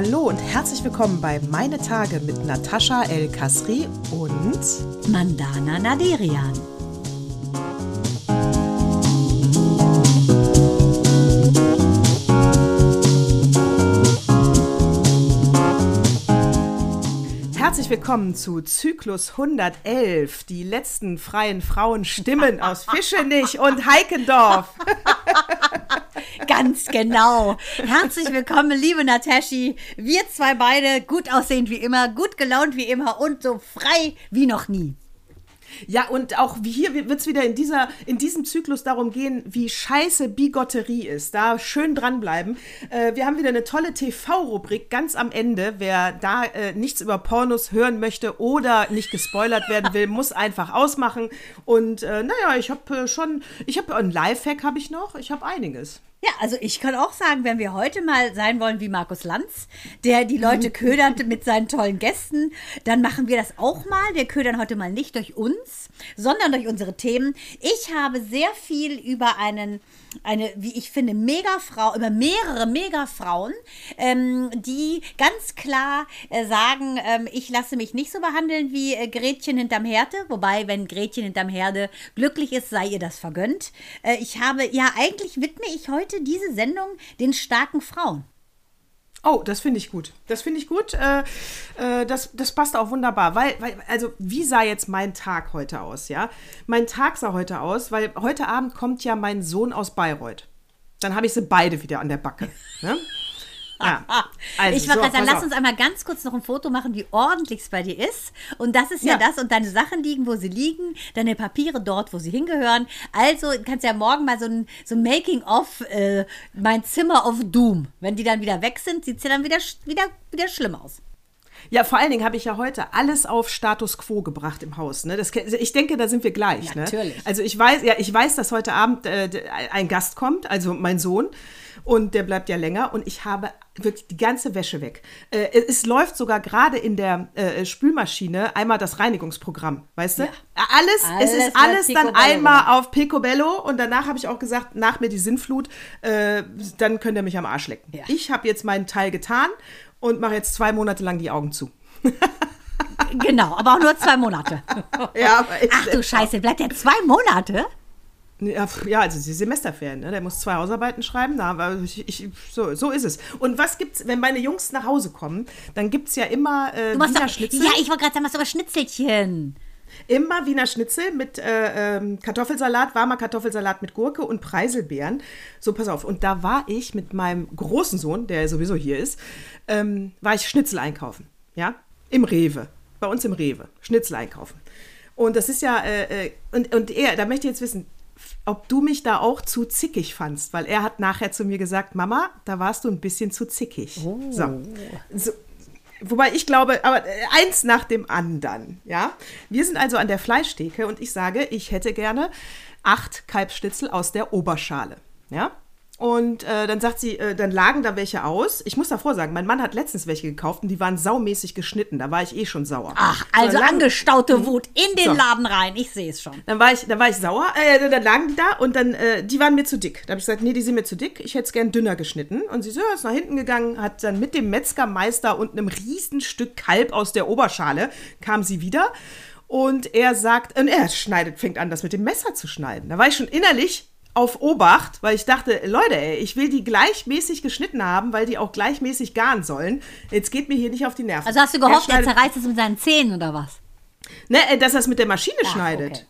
Hallo und herzlich willkommen bei Meine Tage mit Natascha El Kasri und Mandana Naderian. Herzlich willkommen zu Zyklus 111, die letzten freien Frauenstimmen aus Fischenich und Heikendorf. Ganz genau. Herzlich willkommen, liebe Nataschi. Wir zwei beide gut aussehend wie immer, gut gelaunt wie immer und so frei wie noch nie. Ja, und auch wie hier wird es wieder in, dieser, in diesem Zyklus darum gehen, wie scheiße Bigotterie ist. Da schön dranbleiben. Äh, wir haben wieder eine tolle TV-Rubrik ganz am Ende. Wer da äh, nichts über Pornos hören möchte oder nicht gespoilert werden will, muss einfach ausmachen. Und äh, naja, ich habe äh, schon, ich habe ein Lifehack habe ich noch. Ich habe einiges. Ja, also ich kann auch sagen, wenn wir heute mal sein wollen wie Markus Lanz, der die Leute ködert mit seinen tollen Gästen, dann machen wir das auch mal. Wir ködern heute mal nicht durch uns, sondern durch unsere Themen. Ich habe sehr viel über einen, eine, wie ich finde, Megafrau, über mehrere Megafrauen, ähm, die ganz klar äh, sagen, ähm, ich lasse mich nicht so behandeln wie äh, Gretchen hinterm Herde. Wobei, wenn Gretchen hinterm Herde glücklich ist, sei ihr das vergönnt. Äh, ich habe, ja, eigentlich widme ich heute heute diese Sendung den starken Frauen. Oh, das finde ich gut. Das finde ich gut. Äh, äh, das, das passt auch wunderbar. Weil, weil, also, wie sah jetzt mein Tag heute aus, ja? Mein Tag sah heute aus, weil heute Abend kommt ja mein Sohn aus Bayreuth. Dann habe ich sie beide wieder an der Backe. Ne? Ja. Also, ich wollte so, sagen, lass uns einmal ganz kurz noch ein Foto machen, wie ordentlich es bei dir ist. Und das ist ja, ja, das. Und deine Sachen liegen, wo sie liegen, deine Papiere dort, wo sie hingehören. Also kannst du ja morgen mal so ein, so ein Making-of, äh, mein Zimmer of Doom. Wenn die dann wieder weg sind, sieht es ja dann wieder, wieder, wieder schlimm aus. Ja, vor allen Dingen habe ich ja heute alles auf Status quo gebracht im Haus. Ne? Das, ich denke, da sind wir gleich. Ne? Natürlich. Also ich weiß, ja, ich weiß, dass heute Abend äh, ein Gast kommt, also mein Sohn. Und der bleibt ja länger. Und ich habe wirklich die ganze Wäsche weg. Äh, es läuft sogar gerade in der äh, Spülmaschine einmal das Reinigungsprogramm, weißt du? Ja. Alles, alles, es ist alles dann einmal auf Picobello und danach habe ich auch gesagt, nach mir die Sinnflut, äh, dann könnt ihr mich am Arsch lecken. Ja. Ich habe jetzt meinen Teil getan und mache jetzt zwei Monate lang die Augen zu. genau, aber auch nur zwei Monate. ja, Ach du Scheiße, bleibt der zwei Monate? Ja, also die Semesterferien, ne? der muss zwei Hausarbeiten schreiben, na, ich, ich, so, so ist es. Und was gibt's, wenn meine Jungs nach Hause kommen, dann gibt es ja immer äh, Wiener doch, Schnitzel. Ja, ich wollte gerade sagen, was aber Schnitzelchen. Immer Wiener Schnitzel mit äh, ähm, Kartoffelsalat, warmer Kartoffelsalat mit Gurke und Preiselbeeren. So, pass auf. Und da war ich mit meinem großen Sohn, der sowieso hier ist, ähm, war ich Schnitzel einkaufen. Ja, im Rewe. Bei uns im Rewe. Schnitzel einkaufen. Und das ist ja, äh, äh und, und er, da möchte ich jetzt wissen, ob du mich da auch zu zickig fandst, weil er hat nachher zu mir gesagt, Mama, da warst du ein bisschen zu zickig. Oh. So. so. Wobei ich glaube, aber äh, eins nach dem anderen, ja. Wir sind also an der Fleischtheke und ich sage, ich hätte gerne acht Kalbsschnitzel aus der Oberschale, ja. Und äh, dann sagt sie, äh, dann lagen da welche aus. Ich muss davor sagen, mein Mann hat letztens welche gekauft und die waren saumäßig geschnitten. Da war ich eh schon sauer. Ach, also so, angestaute Wut in den so. Laden rein. Ich sehe es schon. Dann war ich, dann war ich sauer. Äh, dann lagen die da und dann, äh, die waren mir zu dick. Da habe ich gesagt, nee, die sind mir zu dick. Ich hätte es gern dünner geschnitten. Und sie so, ja, ist nach hinten gegangen, hat dann mit dem Metzgermeister und einem Riesenstück Kalb aus der Oberschale kam sie wieder. Und er sagt, und er schneidet, fängt an, das mit dem Messer zu schneiden. Da war ich schon innerlich auf Obacht, weil ich dachte, Leute, ey, ich will die gleichmäßig geschnitten haben, weil die auch gleichmäßig garen sollen. Jetzt geht mir hier nicht auf die Nerven. Also hast du gehofft, er, er zerreißt es mit seinen Zähnen oder was? Ne, äh, dass er es mit der Maschine Ach, schneidet. Okay.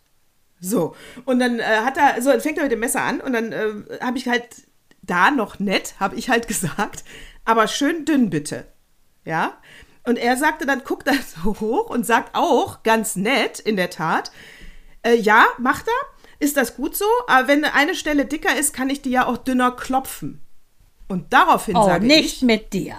So, und dann äh, hat er, so fängt er mit dem Messer an und dann äh, habe ich halt da noch nett, habe ich halt gesagt, aber schön dünn bitte. Ja? Und er sagte dann, guckt da so hoch und sagt auch ganz nett, in der Tat, äh, ja, macht er ist das gut so? Aber wenn eine Stelle dicker ist, kann ich die ja auch dünner klopfen. Und daraufhin oh, sage ich. ich. nicht mit dir.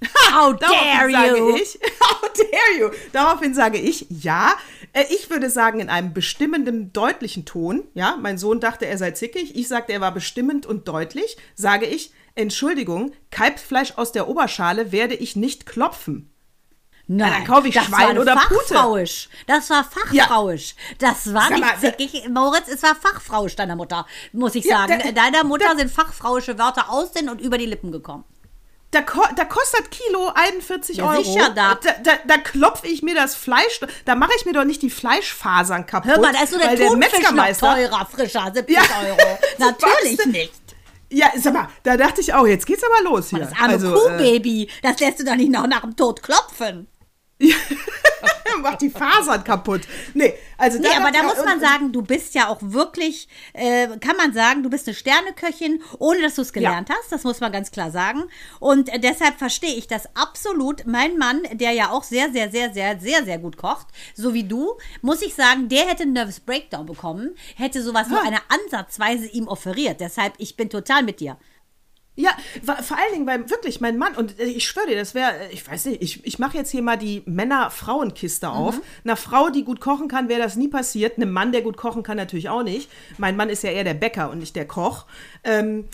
How dare you? Ich, how dare you? Daraufhin sage ich, ja, äh, ich würde sagen in einem bestimmenden, deutlichen Ton, ja, mein Sohn dachte, er sei zickig, ich sagte, er war bestimmend und deutlich, sage ich, Entschuldigung, Kalbfleisch aus der Oberschale werde ich nicht klopfen. Nein, dann kaufe ich das Schwein war oder fachfrauisch. Pute. Das war fachfrauisch. Ja. Das war Sag nicht zickig. Moritz, es war fachfrauisch deiner Mutter, muss ich sagen. Ja, Deiner Mutter sind fachfrauische Wörter aus den und über die Lippen gekommen. da, da kostet Kilo 41 Ja, Euro. sicher, da- da, da, da klopfe ich mir das Fleisch, da mache ich mir doch nicht die Fleischfasern kaputt. Hör mal, da ist nur der der Thunfisch noch Metzgermeister. teurer, frischer, 70 Ja. Euro. Natürlich nicht. Ja, sag mal, da dachte ich auch, jetzt geht's aber los hier. Das arme also, Kuhbaby, das lässt du doch nicht noch nach dem Tod klopfen. macht die Fasern kaputt. Nee, also Nee, aber da muss man sagen, du bist ja auch wirklich, äh, kann man sagen, du bist eine Sterneköchin, ohne dass du es gelernt hast. Das muss man ganz klar sagen. Und äh, deshalb verstehe ich das absolut. Mein Mann, der ja auch sehr, sehr, sehr, sehr, sehr, sehr gut kocht, so wie du, muss ich sagen, der hätte einen Nervous Breakdown bekommen, hätte sowas nur Ah. eine Ansatzweise ihm offeriert. Deshalb, ich bin total mit dir. Ja, vor allen Dingen, weil wirklich mein Mann, und äh, ich schwöre dir, das wäre, ich weiß nicht, ich, ich mache jetzt hier mal die Männer-Frauen-Kiste auf. Einer Frau, die gut kochen kann, wäre das nie passiert. Einem Mann, der gut kochen kann, natürlich auch nicht. Mein Mann ist ja eher der Bäcker und nicht der Koch. Ähm,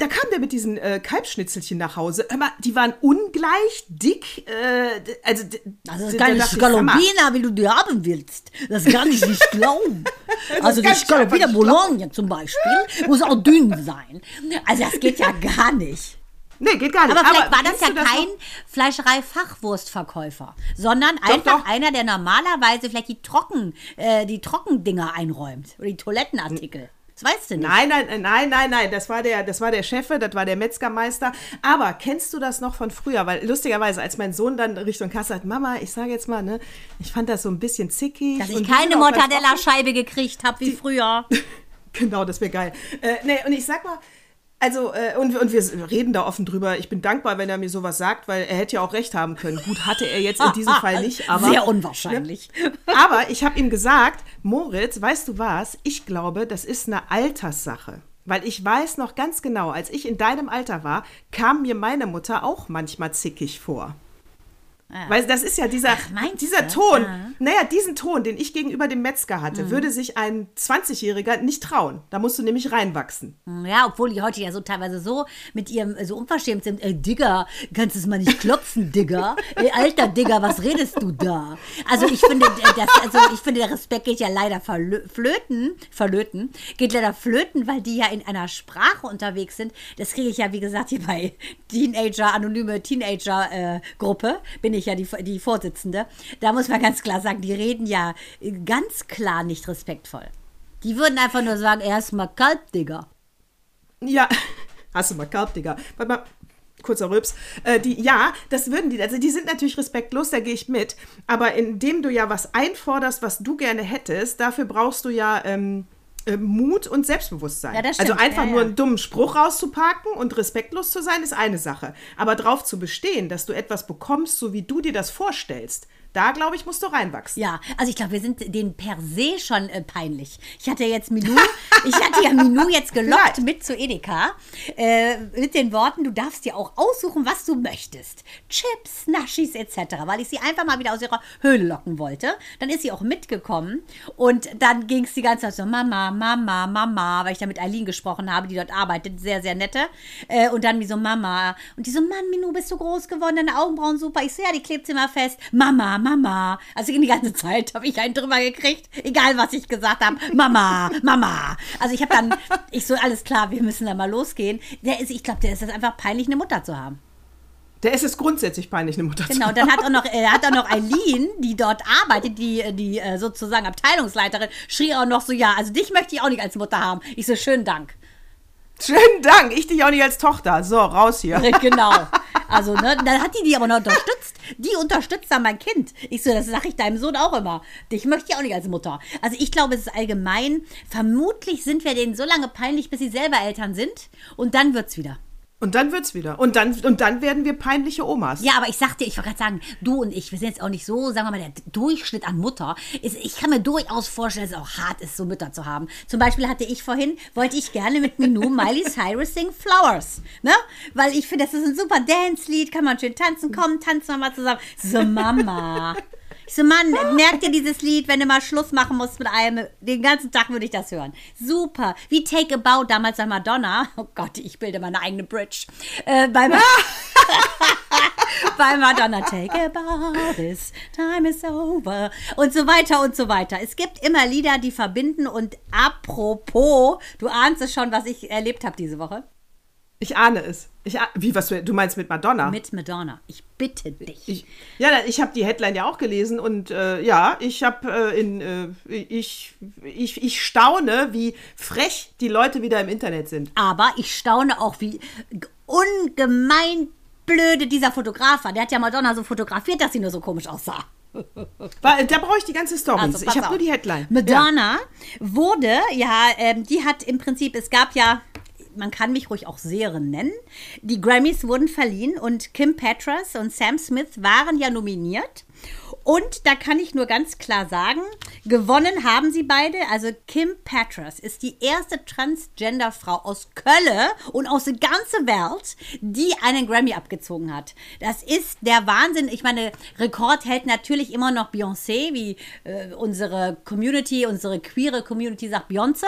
da kam der mit diesen äh, Kalbschnitzelchen nach Hause. Hör mal, die waren ungleich dick. Äh, also, Das ist keine Scaloppina, wie du die haben willst. Das kann ich nicht glauben. Also die nicht Bologna zum Beispiel muss auch dünn sein. Also das geht ja gar nicht. Nee, geht gar nicht. Aber vielleicht war das ja noch? kein Fleischerei-Fachwurstverkäufer, sondern einfach doch. einer, der normalerweise vielleicht die Trocken, äh, die Trockendinger einräumt oder die Toilettenartikel. Das weißt du nicht. Nein, nein, nein, nein, nein, das war der, das war der Chef, das war der Metzgermeister. Aber kennst du das noch von früher? Weil lustigerweise, als mein Sohn dann Richtung Kasse hat, Mama, ich sage jetzt mal, ne, ich fand das so ein bisschen zickig. Dass ich keine. Mortadella-Scheibe gekriegt habe wie früher. Genau, das wäre geil. Äh, nee, und ich sag mal, also, äh, und, und wir reden da offen drüber. Ich bin dankbar, wenn er mir sowas sagt, weil er hätte ja auch recht haben können. Gut, hatte er jetzt in diesem Fall nicht, aber. Sehr unwahrscheinlich. Aber ich habe ihm gesagt, Moritz, weißt du was? Ich glaube, das ist eine Alterssache. Weil ich weiß noch ganz genau, als ich in deinem Alter war, kam mir meine Mutter auch manchmal zickig vor. Weil das ist ja dieser, meinst dieser du? Ton, Ah. naja, diesen Ton, den ich gegenüber dem Metzger hatte, Mhm. würde sich ein 20-Jähriger nicht trauen. Da musst du nämlich reinwachsen. Ja, obwohl die heute ja so teilweise so mit ihrem äh, so unverschämt sind. Ey, Digga, kannst du es mal nicht klopfen, Digga? Ey, alter Digga, was redest du da? Also ich finde, äh, das, also ich finde, der Respekt geht ja leider verlö- flöten, verlöten, geht leider flöten, weil die ja in einer Sprache unterwegs sind. Das kriege ich ja, wie gesagt, hier bei Teenager, anonyme Teenager-Gruppe, bin ich ja die, die Vorsitzende. Da muss man ganz klar sagen, die reden ja ganz klar nicht respektvoll. Die würden einfach nur sagen, erstmal kalt, Digga. Ja, hast du mal gehabt, Digga. Warte mal, kurzer Rübs. Äh, die, ja, das würden die, also die sind natürlich respektlos, da gehe ich mit. Aber indem du ja was einforderst, was du gerne hättest, dafür brauchst du ja ähm, äh, Mut und Selbstbewusstsein. Ja, das also einfach Ja, nur einen dummen Spruch rauszupacken und respektlos zu sein, ist eine Sache. Aber drauf zu bestehen, dass du etwas bekommst, so wie du dir das vorstellst, da glaube ich, musst du reinwachsen. Ja, also ich glaube, wir sind denen per se schon äh, peinlich. Ich hatte jetzt Minou, ich hatte ja Minou jetzt gelockt mit zu Edeka äh, mit den Worten, du darfst dir auch aussuchen, was du möchtest. Chips, Naschis etc., weil ich sie einfach mal wieder aus ihrer Höhle locken wollte. Dann ist sie auch mitgekommen und dann ging es die ganze Zeit so, Mama, Mama, Mama, weil ich da mit Eileen gesprochen habe, die dort arbeitet, sehr, sehr nette. Äh, und dann wie so, Mama. Und die so, Mann, Minou, bist du groß geworden, deine Augenbrauen super. Ich so, ja, die klebt sie immer fest. Mama, Mama. Also die ganze Zeit habe ich einen drüber gekriegt, egal was ich gesagt habe. Mama, Mama. Also ich habe dann, ich so, alles klar, wir müssen da mal losgehen. Der ist, ich glaube, der ist das einfach peinlich, eine Mutter zu haben. Der ist es grundsätzlich peinlich, eine Mutter zu Genau, dann hat auch noch, äh, hat auch noch Eileen, die dort arbeitet, die, die äh, sozusagen Abteilungsleiterin, schrie auch noch so, ja, also dich möchte ich auch nicht als Mutter haben. Ich so, schönen Dank. Schönen Dank, ich dich auch nicht als Tochter. So, raus hier. Genau. Also, ne, dann hat die die aber noch unterstützt. Die unterstützt dann mein Kind. Ich so, das sage ich deinem Sohn auch immer. Dich möchte ich auch nicht als Mutter. Also, ich glaube, es ist allgemein, vermutlich sind wir denen so lange peinlich, bis sie selber Eltern sind. Und dann wird's wieder. Und dann wird's wieder. Und dann, und dann werden wir peinliche Omas. Ja, aber ich sag dir, ich wollte gerade sagen, du und ich, wir sind jetzt auch nicht so, sagen wir mal, der Durchschnitt an Mutter. Ist, ich kann mir durchaus vorstellen, dass es auch hart ist, so Mütter zu haben. Zum Beispiel hatte ich vorhin, wollte ich gerne mit Minou Miley Cyrus singen Flowers. Ne? Weil ich finde, das ist ein super Dance-Lied, kann man schön tanzen. Komm, tanzen wir mal zusammen. So, Mama. Ich so, Mann, merk dir dieses Lied, wenn du mal Schluss machen musst mit einem. Den ganzen Tag würde ich das hören. Super. Wie Take a Bow damals bei Madonna. Oh Gott, ich bilde meine eigene Bridge. Äh, bei, bei Madonna. Take a bow, this time is over. Und so weiter und so weiter. Es gibt immer Lieder, die verbinden. Und apropos, du ahnst es schon, was ich erlebt habe diese Woche. Ich ahne es. Ich ah Wie, was du, du meinst mit Madonna? Mit Madonna. Ich bitte dich. Ich, ja, ich habe die Headline ja auch gelesen und äh, ja, ich habe äh, in äh, ich, ich, ich staune, wie frech die Leute wieder im Internet sind. Aber ich staune auch, wie ungemein blöde dieser Fotograf war. Der hat ja Madonna so fotografiert, dass sie nur so komisch aussah. Da brauche ich die ganze Story. Also, ich habe nur die Headline. Madonna ja. wurde, ja, ähm, die hat im Prinzip, es gab ja man kann mich ruhig auch Seherin nennen. Die Grammys wurden verliehen und Kim Petras und Sam Smith waren ja nominiert. Und da kann ich nur ganz klar sagen, gewonnen haben sie beide. Also Kim Petras ist die erste Transgender-Frau aus Köln und aus der ganzen Welt, die einen Grammy abgezogen hat. Das ist der Wahnsinn. Ich meine, Rekord hält natürlich immer noch Beyoncé, wie äh, unsere Community, unsere queere Community sagt Beyoncé.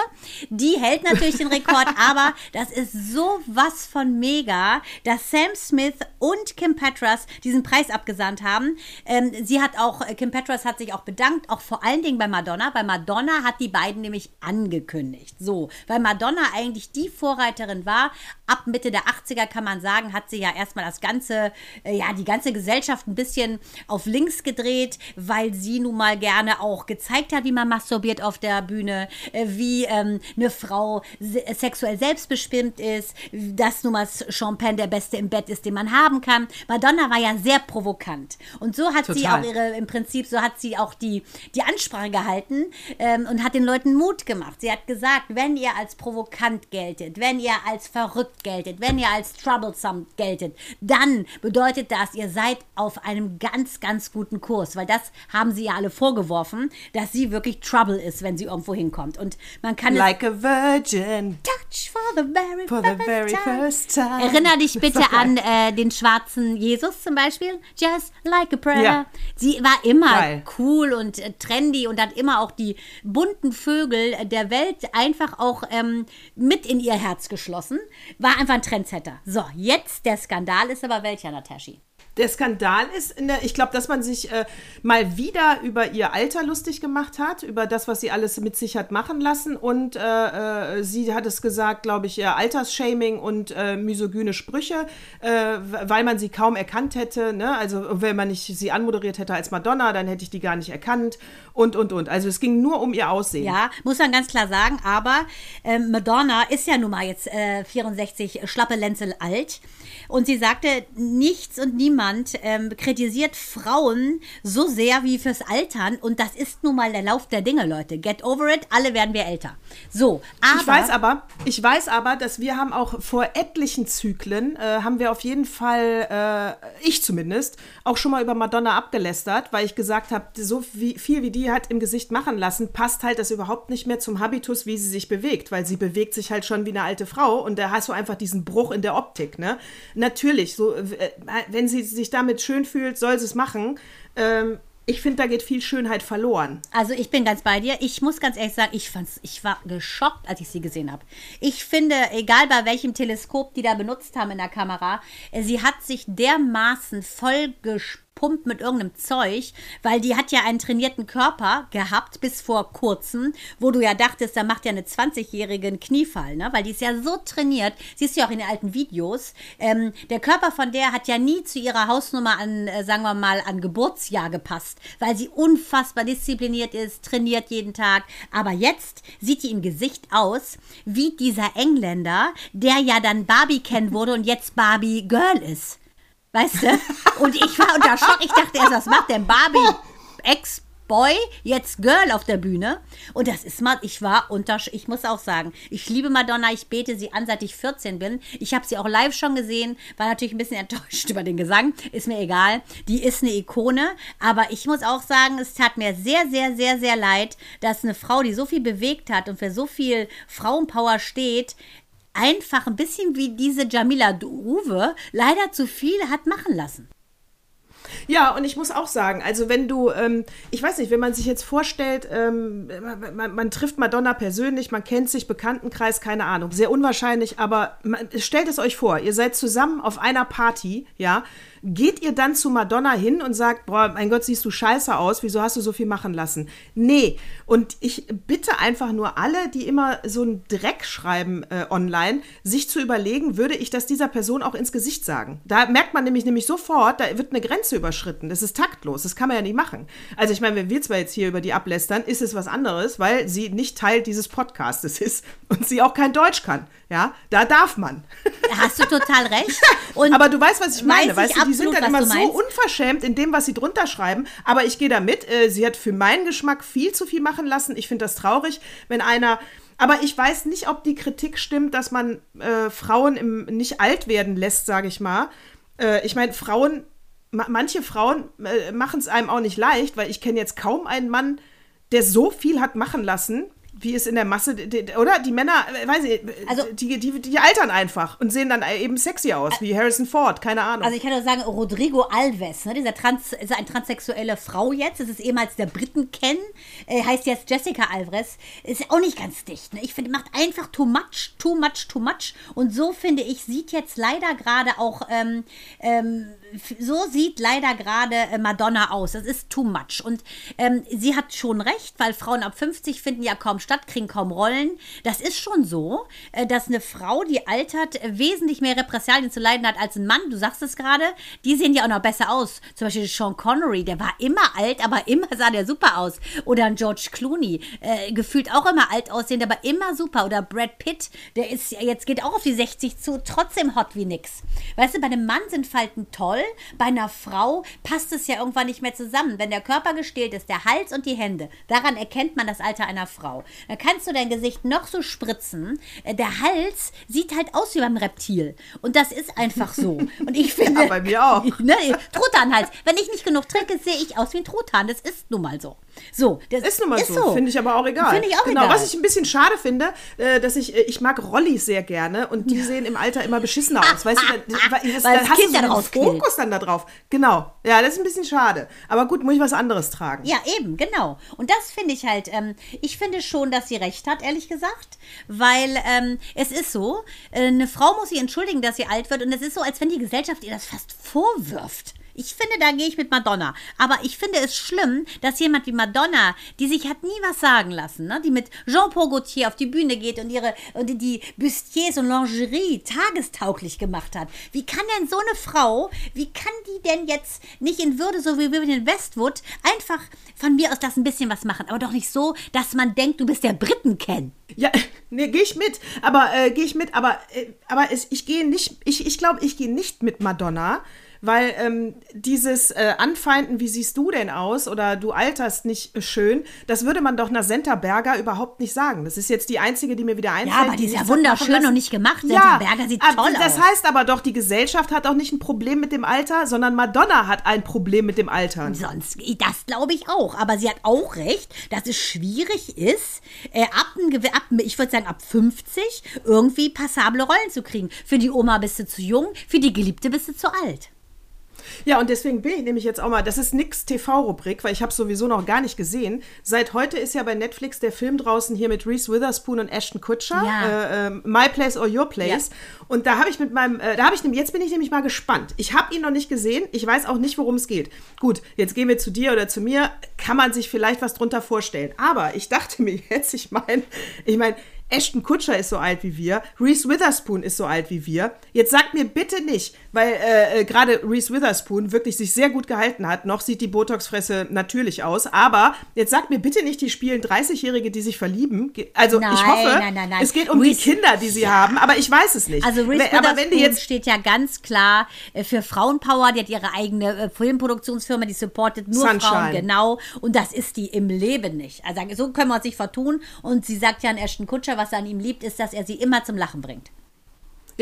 Die hält natürlich den Rekord, aber das ist so was von mega, dass Sam Smith und Kim Petras diesen Preis abgesandt haben. Ähm, sie hat auch, äh, Kim Petras hat sich auch bedankt, auch vor allen Dingen bei Madonna. Bei Madonna hat die beiden nämlich angekündigt. So, weil Madonna eigentlich die Vorreiterin war. Ab Mitte der 80er kann man sagen, hat sie ja erstmal das ganze, äh, ja, die ganze Gesellschaft ein bisschen auf links gedreht, weil sie nun mal gerne auch gezeigt hat, wie man masturbiert auf der Bühne, äh, wie ähm, eine Frau se sexuell selbstbestimmt ist, dass nun mal Champagne der Beste im Bett ist, den man haben kann. Madonna war ja sehr provokant. Und so hat Total. sie auch ihre im Prinzip, so hat sie auch die, die Ansprache gehalten ähm, und hat den Leuten Mut gemacht. Sie hat gesagt, wenn ihr als provokant geltet, wenn ihr als verrückt geltet, wenn ihr als troublesome geltet, dann bedeutet das, ihr seid auf einem ganz, ganz guten Kurs, weil das haben sie ja alle vorgeworfen, dass sie wirklich Trouble ist, wenn sie irgendwo hinkommt. Und man kann like a virgin. Touch for the very, for the very first time. Erinner dich bitte an äh, den schwarzen Jesus zum Beispiel. Just like a prayer. Ja. Sie war immer Geil. cool und äh, trendy und hat immer auch die bunten Vögel der Welt einfach auch ähm, mit in ihr Herz geschlossen. War einfach ein Trendsetter. So, jetzt der Skandal ist aber welcher, Nataschi? Der Skandal ist, der, ich glaube, dass man sich äh, mal wieder über ihr Alter lustig gemacht hat, über das, was sie alles mit sich hat machen lassen. Und äh, äh, sie hat es gesagt, glaube ich, Altersshaming und äh, misogyne Sprüche, äh, weil man sie kaum erkannt hätte. Ne? Also, wenn man nicht sie anmoderiert hätte als Madonna, dann hätte ich die gar nicht erkannt. Und, und, und. Also, es ging nur um ihr Aussehen. Ja, muss man ganz klar sagen. Aber ähm, Madonna ist ja nun mal jetzt 64 äh, schlappe Lenzel alt. Und sie sagte, nichts und niemand ähm, kritisiert Frauen so sehr wie fürs Altern. Und das ist nun mal der Lauf der Dinge, Leute. Get over it, alle werden wir älter. So, aber. Ich weiß aber, ich weiß aber, dass wir haben auch vor etlichen Zyklen, äh, haben wir auf jeden Fall, äh, ich zumindest, auch schon mal über Madonna abgelästert, weil ich gesagt habe, so viel wie die hat im Gesicht machen lassen, passt halt das überhaupt nicht mehr zum Habitus, wie sie sich bewegt, weil sie bewegt sich halt schon wie eine alte Frau und da hast du einfach diesen Bruch in der Optik, ne? natürlich, so, äh, wenn sie sich damit schön fühlt, soll sie es machen. Ähm, ich finde, da geht viel Schönheit verloren. Also ich bin ganz bei dir. Ich muss ganz ehrlich sagen, ich fand's, ich war geschockt, als ich sie gesehen habe. Ich finde, egal bei welchem Teleskop die da benutzt haben in der Kamera, äh, sie hat sich dermaßen voll gespürt gepumpt mit irgendeinem Zeug, weil die hat ja einen trainierten Körper gehabt bis vor kurzem, wo du ja dachtest, da macht ja eine 20-Jährige einen Kniefall, ne? Weil die ist ja so trainiert, siehst du ja auch in den alten Videos. Ähm, der Körper von der hat ja nie zu ihrer Hausnummer an, äh, sagen wir mal, an Geburtsjahr gepasst, weil sie unfassbar diszipliniert ist, trainiert jeden Tag. Aber jetzt sieht die im Gesicht aus wie dieser Engländer, der ja dann Barbie kennen wurde und jetzt Barbie Girl ist. Weißt du? Und ich war unter Schock. Ich dachte erst, was macht denn Barbie Ex Boy, jetzt Girl auf der Bühne. Und das ist mal, ich war unter, ich muss auch sagen, ich liebe Madonna, ich bete sie an, seit ich 14 bin. Ich habe sie auch live schon gesehen, war natürlich ein bisschen enttäuscht über den Gesang, ist mir egal. Die ist eine Ikone, aber ich muss auch sagen, es tat mir sehr, sehr, sehr, sehr leid, dass eine Frau, die so viel bewegt hat und für so viel Frauenpower steht, einfach ein bisschen wie diese Jamila Uwe leider zu viel hat machen lassen. Ja, und ich muss auch sagen, also wenn du, ähm, ich weiß nicht, wenn man sich jetzt vorstellt, ähm, man, man, trifft Madonna persönlich, man kennt sich, Bekanntenkreis, keine Ahnung, sehr unwahrscheinlich, aber man, stellt es euch vor, ihr seid zusammen auf einer Party, ja, Geht ihr dann zu Madonna hin und sagt, boah, mein Gott, siehst du scheiße aus, wieso hast du so viel machen lassen? Nee. Und ich bitte einfach nur alle, die immer so einen Dreck schreiben äh, online, sich zu überlegen, würde ich das dieser Person auch ins Gesicht sagen? Da merkt man nämlich, nämlich sofort, da wird eine Grenze überschritten. Das ist taktlos, das kann man ja nicht machen. Also ich meine, wenn wir zwar jetzt hier über die ablästern, ist es was anderes, weil sie nicht Teil dieses Podcastes ist und sie auch kein Deutsch kann. Ja, da darf man. Hast du total recht. Und aber du weißt, was ich meine. Weiß weißt du, die sind dann immer so unverschämt in dem, was sie drunter schreiben. Aber ich gehe da mit. Äh, sie hat für meinen Geschmack viel zu viel machen lassen. Ich finde das traurig, wenn einer. Aber ich weiß nicht, ob die Kritik stimmt, dass man äh, Frauen im, nicht alt werden lässt, sage ich mal. Äh, ich meine, Frauen, ma manche Frauen äh, machen es einem auch nicht leicht, weil ich kenne jetzt kaum einen Mann, der so viel hat machen lassen wie es in der Masse, oder? Die Männer, äh, weiß ich, äh, also, die, die, die altern einfach und sehen dann eben sexy aus, wie Harrison Ford, keine Ahnung. Also ich kann nur sagen, Rodrigo Alves, ne, dieser Trans, ist eine transsexuelle Frau jetzt, das ist ehemals der Briten Ken, äh, heißt jetzt Jessica Alvarez, ist auch nicht ganz dicht. Ne? Ich finde, macht einfach too much, too much, too much. Und so finde ich, sieht jetzt leider gerade auch ähm, ähm, so sieht leider gerade äh, Madonna aus. Das ist too much. Und ähm, sie hat schon recht, weil Frauen ab 50 finden ja kaum statt, kriegen kaum Rollen. Das ist schon so, äh, dass eine Frau, die altert, wesentlich mehr Repressalien zu leiden hat als ein Mann. Du sagst es gerade. Die sehen ja auch noch besser aus. Zum Beispiel Sean Connery, der war immer alt, aber immer sah der super aus. Oder ein George Clooney, äh, gefühlt auch immer alt aussehend, aber immer super. Oder Brad Pitt, der ist jetzt geht auch auf die 60 zu, trotzdem hot wie nix. Weißt du, bei einem Mann sind Falten toll bei einer Frau passt es ja irgendwann nicht mehr zusammen. Wenn der Körper gestählt ist, der Hals und die Hände, daran erkennt man das Alter einer Frau. Da kannst du dein Gesicht noch so spritzen. Äh, der Hals sieht halt aus wie beim Reptil. Und das ist einfach so. Und ich finde. ja, bei mir auch. Ne, Truthahnhals. Wenn ich nicht genug trinke, sehe ich aus wie ein Truthahn. Das ist nun mal so. So, das ist nun mal ist so. so. Finde ich aber auch egal. Finde ich auch genau, egal. Was ich ein bisschen schade finde, äh, dass ich, äh, ich mag Rollis sehr gerne und die sehen im Alter immer beschissener aus. Weißt du, da, das, Weil da hast kind du so einen Fokus dann da drauf. Genau. Ja, das ist ein bisschen schade. Aber gut, muss ich was anderes tragen. Ja, eben, genau. Und das finde ich halt, ähm, ich finde schon, dass sie recht hat, ehrlich gesagt. Weil ähm, es ist so, äh, eine Frau muss sich entschuldigen, dass sie alt wird. Und es ist so, als wenn die Gesellschaft ihr das fast vorwirft. Ich finde, da gehe ich mit Madonna. Aber ich finde es schlimm, dass jemand wie Madonna, die sich hat nie was sagen lassen, ne? die mit Jean-Paul Gaultier auf die Bühne geht und ihre und die Bustiers und Lingerie tagestauglich gemacht hat. Wie kann denn so eine Frau, wie kann die denn jetzt nicht in Würde, so wie Vivian Westwood, einfach von mir aus das ein bisschen was machen, aber doch nicht so, dass man denkt, du bist der Briten-Ken. Ja, nee, gehe ich mit. Aber äh, gehe ich mit, aber, äh, aber es, ich gehe nicht, ich, ich glaube, ich gehe nicht mit Madonna weil ähm, dieses äh, Anfeinden, wie siehst du denn aus oder du alterst nicht schön, das würde man doch einer Senta Berger überhaupt nicht sagen. Das ist jetzt die einzige, die mir wieder einfällt. Ja, aber die ist ja wunderschön und nicht gemacht. Ja, Senta Berger sieht toll das aus. Das heißt aber doch, die Gesellschaft hat auch nicht ein Problem mit dem Alter, sondern Madonna hat ein Problem mit dem Alter. Sonst, das glaube ich auch. Aber sie hat auch recht, dass es schwierig ist, äh, ab, ab, ich würde sagen, ab 50 irgendwie passable Rollen zu kriegen. Für die Oma bist du zu jung, für die Geliebte bist du zu alt. Ja, und deswegen bin ich nämlich jetzt auch mal, das ist nix TV-Rubrik, weil ich habe sowieso noch gar nicht gesehen. Seit heute ist ja bei Netflix der Film draußen hier mit Reese Witherspoon und Ashton Kutcher, ja. äh, äh, My Place or Your Place. Ja. Und da habe ich mit meinem, äh, da habe ich jetzt bin ich nämlich mal gespannt. Ich habe ihn noch nicht gesehen, ich weiß auch nicht, worum es geht. Gut, jetzt gehen wir zu dir oder zu mir, kann man sich vielleicht was drunter vorstellen. Aber ich dachte mir jetzt, ich meine, ich meine, Ashton Kutscher ist so alt wie wir, Reese Witherspoon ist so alt wie wir. Jetzt sagt mir bitte nicht, weil äh, äh, gerade Reese Witherspoon wirklich sich sehr gut gehalten hat. Noch sieht die Botox-Fresse natürlich aus, aber jetzt sagt mir bitte nicht, die spielen 30-Jährige, die sich verlieben. Also nein, ich hoffe, nein, nein, es geht um Reese, die Kinder, die sie ja. haben, aber ich weiß es nicht. Also Reese aber wenn die jetzt steht ja ganz klar äh, für Frauenpower. Die hat ihre eigene äh, Filmproduktionsfirma, die supportet nur Sunshine. Frauen, genau. Und das ist die im Leben nicht. Also so können wir uns nicht vertun. Und sie sagt ja an Ashton Kutscher, was er an ihm liebt, ist, dass er sie immer zum Lachen bringt.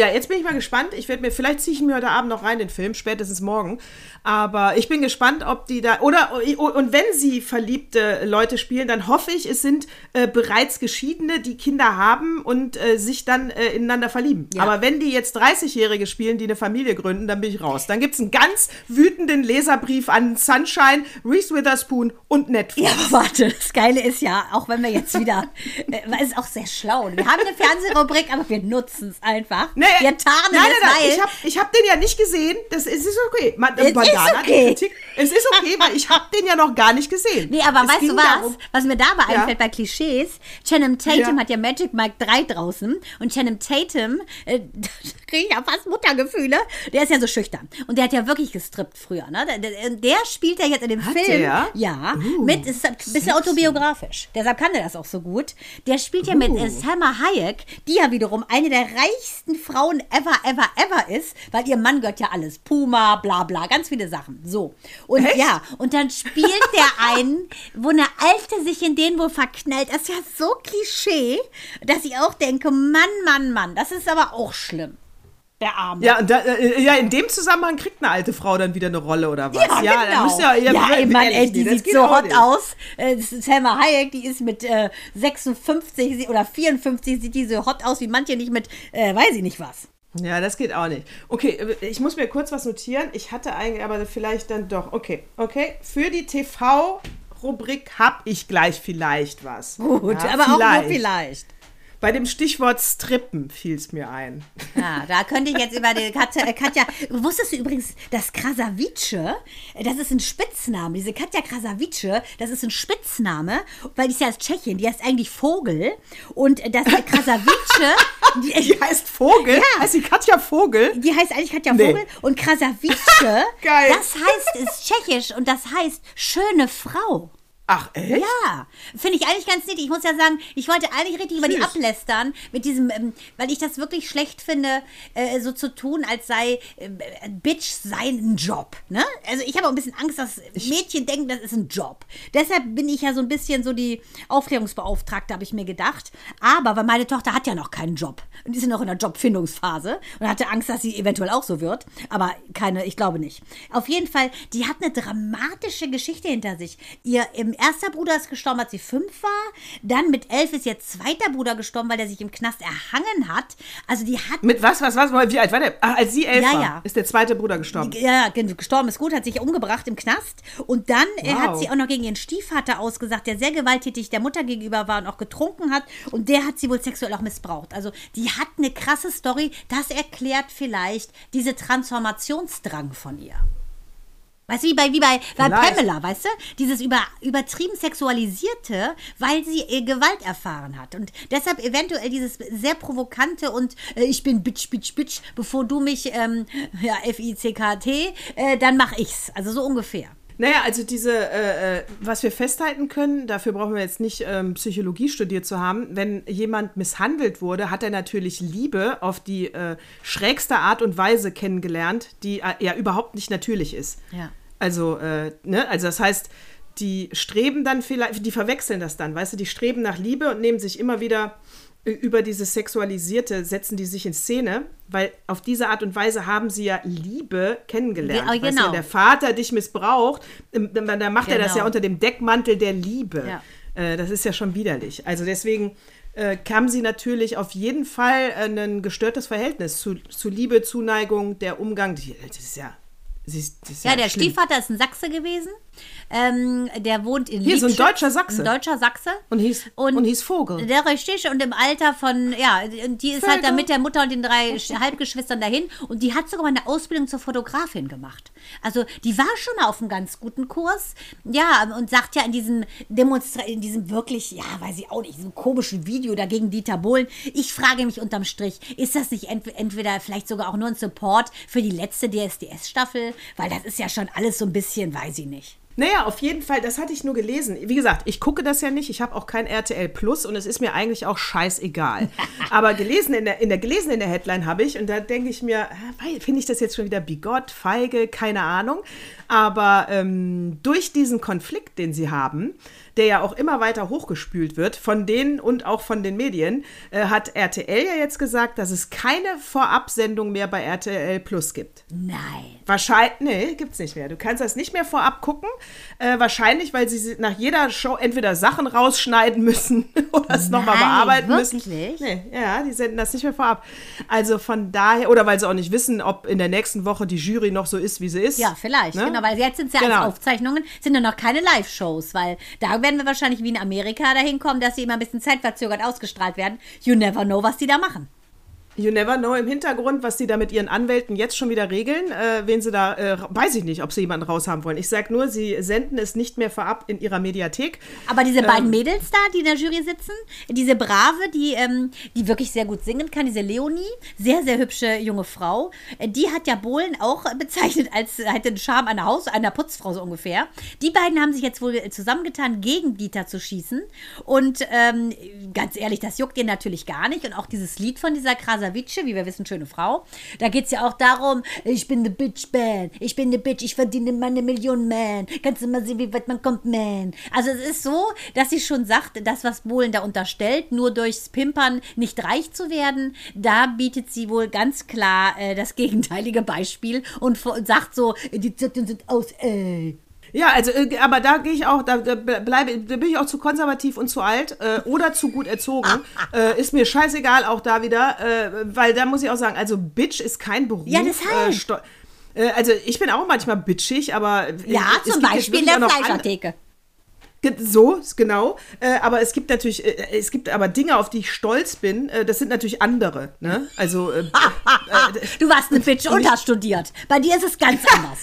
Ja, jetzt bin ich mal gespannt. Ich werde mir, vielleicht ziehe ich mir heute Abend noch rein den Film, spätestens morgen. Aber ich bin gespannt, ob die da, oder, und wenn sie verliebte Leute spielen, dann hoffe ich, es sind äh, bereits Geschiedene, die Kinder haben und äh, sich dann äh, ineinander verlieben. Ja. Aber wenn die jetzt 30-Jährige spielen, die eine Familie gründen, dann bin ich raus. Dann gibt es einen ganz wütenden Leserbrief an Sunshine, Reese Witherspoon und Netflix. Ja, aber warte, das Geile ist ja, auch wenn wir jetzt wieder, äh, ist auch sehr schlau. Wir haben eine Fernsehrubrik, aber wir nutzen es einfach. Nee, wir tarnen nein, es, nein, nein, ich habe ich hab den ja nicht gesehen. Das ist, es ist okay. Man, Es ist Bandana, die okay. Kritik, es ist okay, weil ich habe den ja noch gar nicht gesehen. Nee, aber es weißt du was? darum- was mir dabei Ja. einfällt bei Klischees? Channing Tatum Ja. hat ja Magic Mike 3 draußen und Channing Tatum, äh, da kriege ich ja fast Muttergefühle, der ist ja so schüchtern. Und der hat ja wirklich gestrippt früher, ne? Der, der, spielt ja jetzt in dem Hat Film. der? Ja, Uh, mit, ist ein bisschen sexy. autobiografisch. Deshalb kann der das auch so gut. Der spielt ja mit Uh. äh, Salma Hayek, die ja wiederum eine der reichsten Frauen ever, ever, ever ist, weil ihr Mann gehört ja alles. Puma, bla bla, ganz viele Sachen. So. Und Echt? ja, und dann spielt der einen, wo eine Alte sich in den wohl verknallt. Das ist ja so Klischee, dass ich auch denke, Mann, Mann, Mann, das ist aber auch schlimm. Der Arme. Ja, da, äh, ja, in dem Zusammenhang kriegt eine alte Frau dann wieder eine Rolle oder was? Ja, genau. da müsst ihr, ja, ey, Mann, ey, die sieht so hot nicht. aus. Äh, Selma Hayek, die ist mit äh, 56 sie- oder 54, sieht die so hot aus wie manche nicht mit, äh, weiß ich nicht was. Ja, das geht auch nicht. Okay, äh, ich muss mir kurz was notieren. Ich hatte eigentlich, aber vielleicht dann doch. Okay, okay. Für die TV-Rubrik habe ich gleich vielleicht was. Gut, Ja, aber auch nur vielleicht. Bei dem Stichwort Strippen fiel es mir ein. Ja, da könnte ich jetzt über die Katja, äh, Katja wusstest du übrigens, dass Krasavice, äh, das ist ein Spitzname, diese Katja Krasavice, das ist ein Spitzname, weil die ist ja aus Tschechien, die heißt eigentlich Vogel und das Krasavice, die, Die heißt Vogel? Ja. Heißt die Katja Vogel? die heißt eigentlich Katja Nee. Vogel und Krasavice, das heißt, ist tschechisch und das heißt schöne Frau. Ach, echt? Ja, finde ich eigentlich ganz nett. Ich muss ja sagen, ich wollte eigentlich richtig über die Süß. ablästern mit diesem, ähm, weil ich das wirklich schlecht finde, äh, so zu tun, als sei äh, Bitch sein ein Job. Ne? Also ich habe auch ein bisschen Angst, dass Mädchen denken, das ist ein Job. Deshalb bin ich ja so ein bisschen so die Aufklärungsbeauftragte, habe ich mir gedacht. Aber weil meine Tochter hat ja noch keinen Job und ist ja noch in der Jobfindungsphase und hatte Angst, dass sie eventuell auch so wird. Aber keine, ich glaube nicht. Auf jeden Fall, die hat eine dramatische Geschichte hinter sich. Ihr im erster Bruder ist gestorben, als sie fünf war. Dann mit elf ist ihr zweiter Bruder gestorben, weil der sich im Knast erhangen hat. Also die hat Mit was, was, was? Wie alt war der? Ach, als sie elf Ja, war, ja. ist der zweite Bruder gestorben. ja, gestorben ist gut, hat sich umgebracht im Knast. Und dann äh, Wow. hat sie auch noch gegen ihren Stiefvater ausgesagt, der sehr gewalttätig der Mutter gegenüber war und auch getrunken hat. Und der hat sie wohl sexuell auch missbraucht. Also die hat eine krasse Story. Das erklärt vielleicht diese Transformationsdrang von ihr. Weißt du, wie bei, wie bei, bei. Pamela, weißt du? Dieses über, übertrieben sexualisierte, weil sie äh, Gewalt erfahren hat. Und deshalb eventuell dieses sehr provokante und äh, ich bin Bitch, Bitch, Bitch, bevor du mich, ähm, ja, F-I-C-K-T, äh, dann mach ich's. Also so ungefähr. Naja, also diese, äh, äh, was wir festhalten können, dafür brauchen wir jetzt nicht ähm, Psychologie studiert zu haben. Wenn jemand misshandelt wurde, hat er natürlich Liebe auf die äh, schrägste Art und Weise kennengelernt, die äh, ja überhaupt nicht natürlich ist. Ja. Also, äh, ne, also das heißt, die streben dann vielleicht, die verwechseln das dann, weißt du, die streben nach Liebe und nehmen sich immer wieder äh, über dieses Sexualisierte, setzen die sich in Szene, weil auf diese Art und Weise haben sie ja Liebe kennengelernt. Ja, Weißt du, genau. wenn der Vater dich missbraucht, dann, macht er das Genau. ja unter dem Deckmantel der Liebe. Ja. Äh, das ist ja schon widerlich. Also deswegen äh, haben sie natürlich auf jeden Fall ein gestörtes Verhältnis zu, zu Liebe, Zuneigung, der Umgang. Das ist ja. Ist Ja, der schlimm. Stiefvater ist ein Sachse gewesen. Ähm, der wohnt in Hier, so ein deutscher Sachse. Ein deutscher Sachse. Und hieß, und, hieß Vogel. Der richtig und im Alter von, ja, die ist halt Vögel. dann mit der Mutter und den drei Sch- Halbgeschwistern dahin und die hat sogar mal eine Ausbildung zur Fotografin gemacht. Also die war schon mal auf einem ganz guten Kurs, ja, und sagt ja in diesem Demonstra in diesem wirklich, ja, weiß ich auch nicht, diesem komischen Video dagegen Dieter Bohlen, ich frage mich unterm Strich, ist das nicht ent entweder vielleicht sogar auch nur ein Support für die letzte DSDS-Staffel? Weil das ist ja schon alles so ein bisschen, weiß ich nicht. Naja, auf jeden Fall, das hatte ich nur gelesen. Wie gesagt, ich gucke das ja nicht, ich habe auch kein RTL Plus und es ist mir eigentlich auch scheißegal. Aber gelesen in der, in der, gelesen in der Headline habe ich und da denke ich mir, finde ich das jetzt schon wieder bigott, feige, keine Ahnung. Aber ähm, durch diesen Konflikt, den sie haben, der ja auch immer weiter hochgespült wird, von denen und auch von den Medien, äh, hat RTL ja jetzt gesagt, dass es keine Vorabsendung mehr bei RTL Plus gibt. Nein. Wahrscheinlich, nee, gibt's nicht mehr. Du kannst das nicht mehr vorab gucken. Äh, wahrscheinlich, weil sie nach jeder Show entweder Sachen rausschneiden müssen oder es nochmal Nein, bearbeiten wirklich? müssen. Nee, ja, die senden das nicht mehr vorab. Also von daher, oder weil sie auch nicht wissen, ob in der nächsten Woche die Jury noch so ist, wie sie ist. Ja, vielleicht, Ne? genau, weil jetzt sind es ja Genau. als Aufzeichnungen, sind ja noch keine Live-Shows, weil da werden wir wahrscheinlich wie in Amerika dahin kommen, dass sie immer ein bisschen zeitverzögert ausgestrahlt werden. You never know, was die da machen. You never know im Hintergrund, was die da mit ihren Anwälten jetzt schon wieder regeln. Äh, wen sie da, äh, weiß ich nicht, ob sie jemanden raushaben wollen. Ich sag nur, sie senden es nicht mehr vorab in ihrer Mediathek. Aber diese beiden Ähm. Mädels da, die in der Jury sitzen, diese Brave, die, ähm, die wirklich sehr gut singen kann, diese Leonie, sehr, sehr hübsche junge Frau, äh, die hat ja Bohlen auch bezeichnet als hätte den Charme einer Haus, einer Putzfrau so ungefähr. Die beiden haben sich jetzt wohl zusammengetan, gegen Dieter zu schießen. Und ähm, ganz ehrlich, das juckt ihr natürlich gar nicht. Und auch dieses Lied von dieser Krasavice, wie wir wissen, schöne Frau, da geht es ja auch darum, ich bin the bitch man, ich bin the bitch, ich verdiene meine Million man. Kannst du mal sehen, wie weit man kommt, man. Also es ist so, dass sie schon sagt, das, was Bohlen da unterstellt, nur durchs Pimpern nicht reich zu werden, da bietet sie wohl ganz klar äh, das gegenteilige Beispiel und vo- sagt so, die Zettel sind aus, ey. Ja, also, äh, aber da gehe ich auch, da, bleibe, da bin ich auch zu konservativ und zu alt äh, oder zu gut erzogen. äh, ist mir scheißegal, auch da wieder, äh, weil da muss ich auch sagen, also Bitch ist kein Beruf. Ja, deshalb. Äh, sto- äh, also ich bin auch manchmal bitchig, aber äh, Ja, zum Beispiel in der Fleischertheke. So, genau. Äh, aber es gibt natürlich, äh, es gibt aber Dinge, auf die ich stolz bin. Äh, das sind natürlich andere. Ne? Also äh, Du warst eine Bitch und hast studiert. Bei dir ist es ganz anders.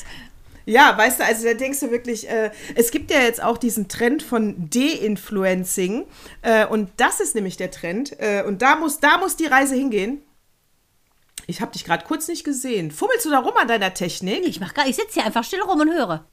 Ja, weißt du, also da denkst du wirklich, äh, es gibt ja jetzt auch diesen Trend von De-Influencing äh, und das ist nämlich der Trend äh, und da muss, da muss die Reise hingehen. Ich habe dich gerade kurz nicht gesehen. Fummelst du da rum an deiner Technik? Ich mach gar, ich sitze hier einfach still rum und höre.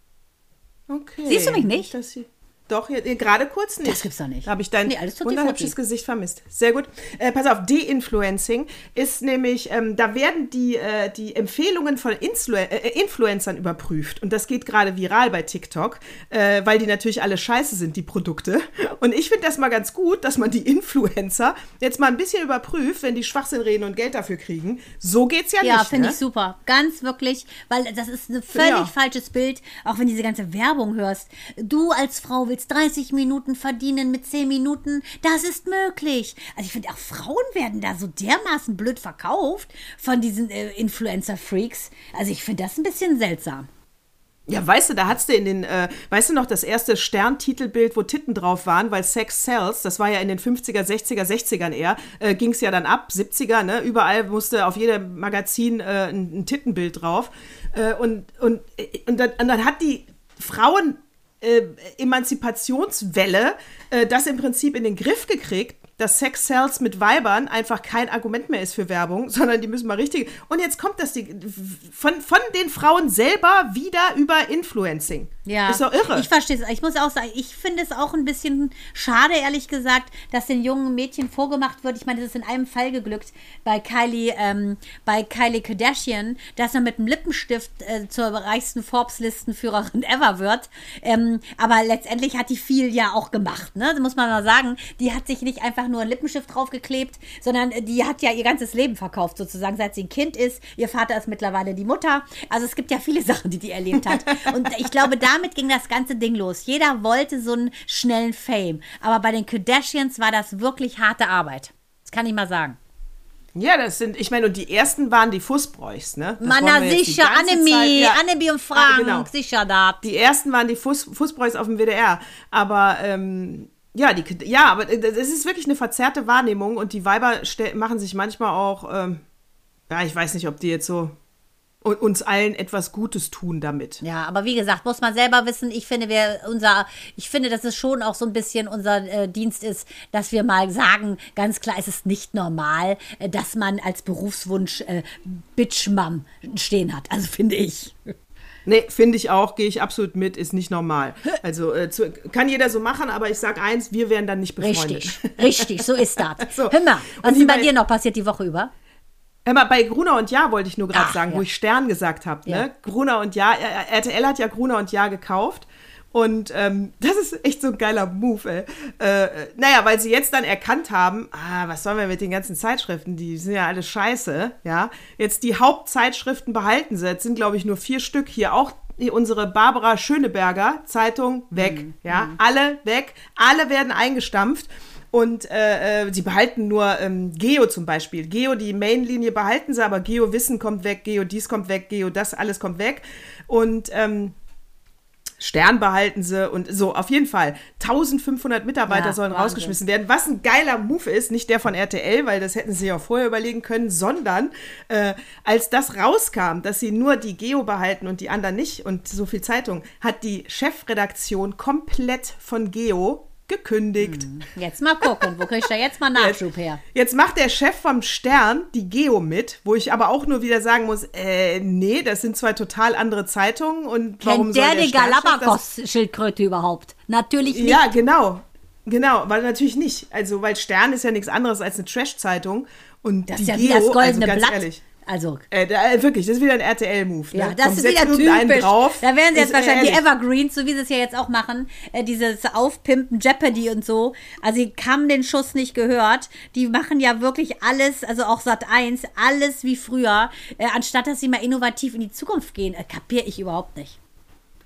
Okay. Siehst du mich nicht? Das hier- Doch, hier- hier gerade kurz nicht. Das gibt's doch nicht. Da habe ich dein Nee, wunderhübsches. Gesicht vermisst. Sehr gut. Äh, pass auf, De-Influencing ist nämlich, ähm, da werden die, äh, die Empfehlungen von Influ äh, Influencern überprüft. Und das geht gerade viral bei TikTok, äh, weil die natürlich alle scheiße sind, die Produkte. Und ich finde das mal ganz gut, dass man die Influencer jetzt mal ein bisschen überprüft, wenn die Schwachsinn reden und Geld dafür kriegen. So geht's ja, Ja, nicht. finde ne? ich super. Ganz wirklich, weil das ist ein völlig auch. falsches Bild, auch wenn diese ganze Werbung hörst. Du als Frau willst 30 Minuten verdienen mit 10 Minuten. Das ist möglich. Also ich finde, auch Frauen werden da so dermaßen blöd verkauft von diesen äh, Influencer-Freaks. Also ich finde das ein bisschen seltsam. Ja, weißt du, da hattest du in den, äh, weißt du noch, das erste Sterntitelbild, wo Titten drauf waren, weil Sex sells, das war ja in den 50er, 60er, 60ern eher, äh, ging es ja dann ab, 70er, ne? Überall musste auf jedem Magazin äh, ein, ein Tittenbild drauf. Äh, und, und, und, dann, und dann hat die Frauen äh, Emanzipationswelle äh, das im Prinzip in den Griff gekriegt, dass Sex Sales mit Weibern einfach kein Argument mehr ist für Werbung, sondern die müssen mal richtig. Und jetzt kommt das die, von, von den Frauen selber wieder über Influencing. Ja, Ist doch irre. Ich verstehe es. Ich muss auch sagen, ich finde es auch ein bisschen schade, ehrlich gesagt, dass den jungen Mädchen vorgemacht wird. Ich meine, das ist in einem Fall geglückt bei Kylie, ähm, bei Kylie Kardashian, dass man mit einem Lippenstift äh, zur reichsten Forbes-Listenführerin ever wird. Ähm, aber letztendlich hat die viel ja auch gemacht, ne? Das muss man mal sagen. Die hat sich nicht einfach nur einen Lippenstift draufgeklebt, sondern die hat ja ihr ganzes Leben verkauft, sozusagen, seit sie ein Kind ist. Ihr Vater ist mittlerweile die Mutter. Also es gibt ja viele Sachen, die die erlebt hat. Und ich glaube, damit ging das ganze Ding los. Jeder wollte so einen schnellen Fame. Aber bei den Kardashians war das wirklich harte Arbeit. Das kann ich mal sagen. Ja, das sind, ich meine, und die ersten waren die Fußbräuchs, ne? Das Mann, sicher, Annemie, Zeit- ja. Annemie und Frank, Ah, genau. sicher da. Die ersten waren die Fuß, Fußbräuchs auf dem WDR. Aber ähm, ja, die, ja, aber das ist wirklich eine verzerrte Wahrnehmung und die Weiber machen sich manchmal auch, ähm, ja, ich weiß nicht, ob die jetzt so uns allen etwas Gutes tun damit. Ja, aber wie gesagt, muss man selber wissen. Ich finde, wir unser, ich finde, dass es schon auch so ein bisschen unser äh, Dienst ist, dass wir mal sagen, ganz klar, es ist nicht normal, äh, dass man als Berufswunsch äh, Bitchmam stehen hat. Also finde ich. Nee, finde ich auch, gehe ich absolut mit, ist nicht normal. Also äh, zu, kann jeder so machen, aber ich sag eins, wir wären dann nicht befreundet. Richtig, richtig, so ist das. So. Hör mal, was Und ist bei dir noch passiert die Woche über? Hör mal, bei Gruner und Ja wollte ich nur gerade Ach, sagen, ja. wo ich Stern gesagt habe. Ja. Ne? Gruner und Ja, RTL hat ja Gruner und Ja gekauft. Und ähm, das ist echt so ein geiler Move, ey. Äh, naja, weil sie jetzt dann erkannt haben, ah, was sollen wir mit den ganzen Zeitschriften? Die sind ja alle scheiße, ja. Jetzt die Hauptzeitschriften behalten sie. Jetzt sind, glaube ich, nur vier Stück hier. Auch unsere Barbara Schöneberger Zeitung weg, mhm. ja. Mhm. Alle weg. Alle werden eingestampft. Und äh, äh, sie behalten nur ähm, Geo zum Beispiel. Geo, die Mainlinie behalten sie, aber Geo Wissen kommt weg, Geo dies kommt weg, Geo das, alles kommt weg. Und ähm, Stern behalten sie und so, auf jeden Fall. 1500 Mitarbeiter ja, sollen Wahnsinn. rausgeschmissen werden, was ein geiler Move ist, nicht der von RTL, weil das hätten sie ja vorher überlegen können, sondern äh, als das rauskam, dass sie nur die Geo behalten und die anderen nicht und so viel Zeitung, hat die Chefredaktion komplett von Geo gekündigt. Hm. Jetzt mal gucken, wo ich da jetzt mal Nachschub her? Jetzt macht der Chef vom Stern die Geo mit, wo ich aber auch nur wieder sagen muss, äh, nee, das sind zwei total andere Zeitungen und Kennt warum der soll der die Galapagos-Schildkröte überhaupt? Natürlich nicht. Ja, genau. Genau, weil natürlich nicht. Also, weil Stern ist ja nichts anderes als eine Trash-Zeitung. Und das ist ja Geo, wie das goldene also Blatt. Ehrlich, also. Äh, da, äh, wirklich, das ist wieder ein RTL-Move. Ne? Ja, das Kommt ist wieder typisch. Drauf, da werden sie jetzt wahrscheinlich die Evergreens, so wie sie es ja jetzt auch machen, äh, dieses Aufpimpen, Jeopardy und so. Also, sie haben den Schuss nicht gehört. Die machen ja wirklich alles, also auch Sat 1, alles wie früher, äh, anstatt dass sie mal innovativ in die Zukunft gehen. Äh, kapiere ich überhaupt nicht.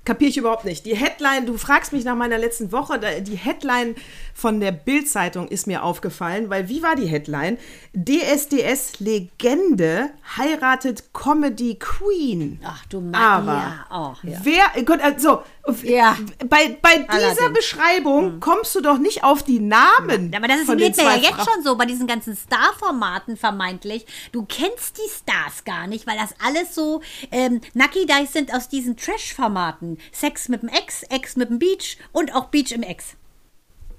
Kapiere ich überhaupt nicht. Die Headline, du fragst mich nach meiner letzten Woche, die Headline von der Bild-Zeitung ist mir aufgefallen, weil wie war die Headline? DSDS-Legende heiratet Comedy Queen. Ach du Mann. Aber ja. Oh, ja. wer, Gott, also, ja. bei, bei dieser. Beschreibung hm. kommst du doch nicht auf die Namen. Aber das ist geht mir ja jetzt schon so bei diesen ganzen Star-Formaten vermeintlich. Du kennst die Stars gar nicht, weil das alles so ähm, Nucky Dice sind aus diesen Trash-Formaten. Sex mit dem Ex, Ex mit dem Beach und auch Beach im Ex.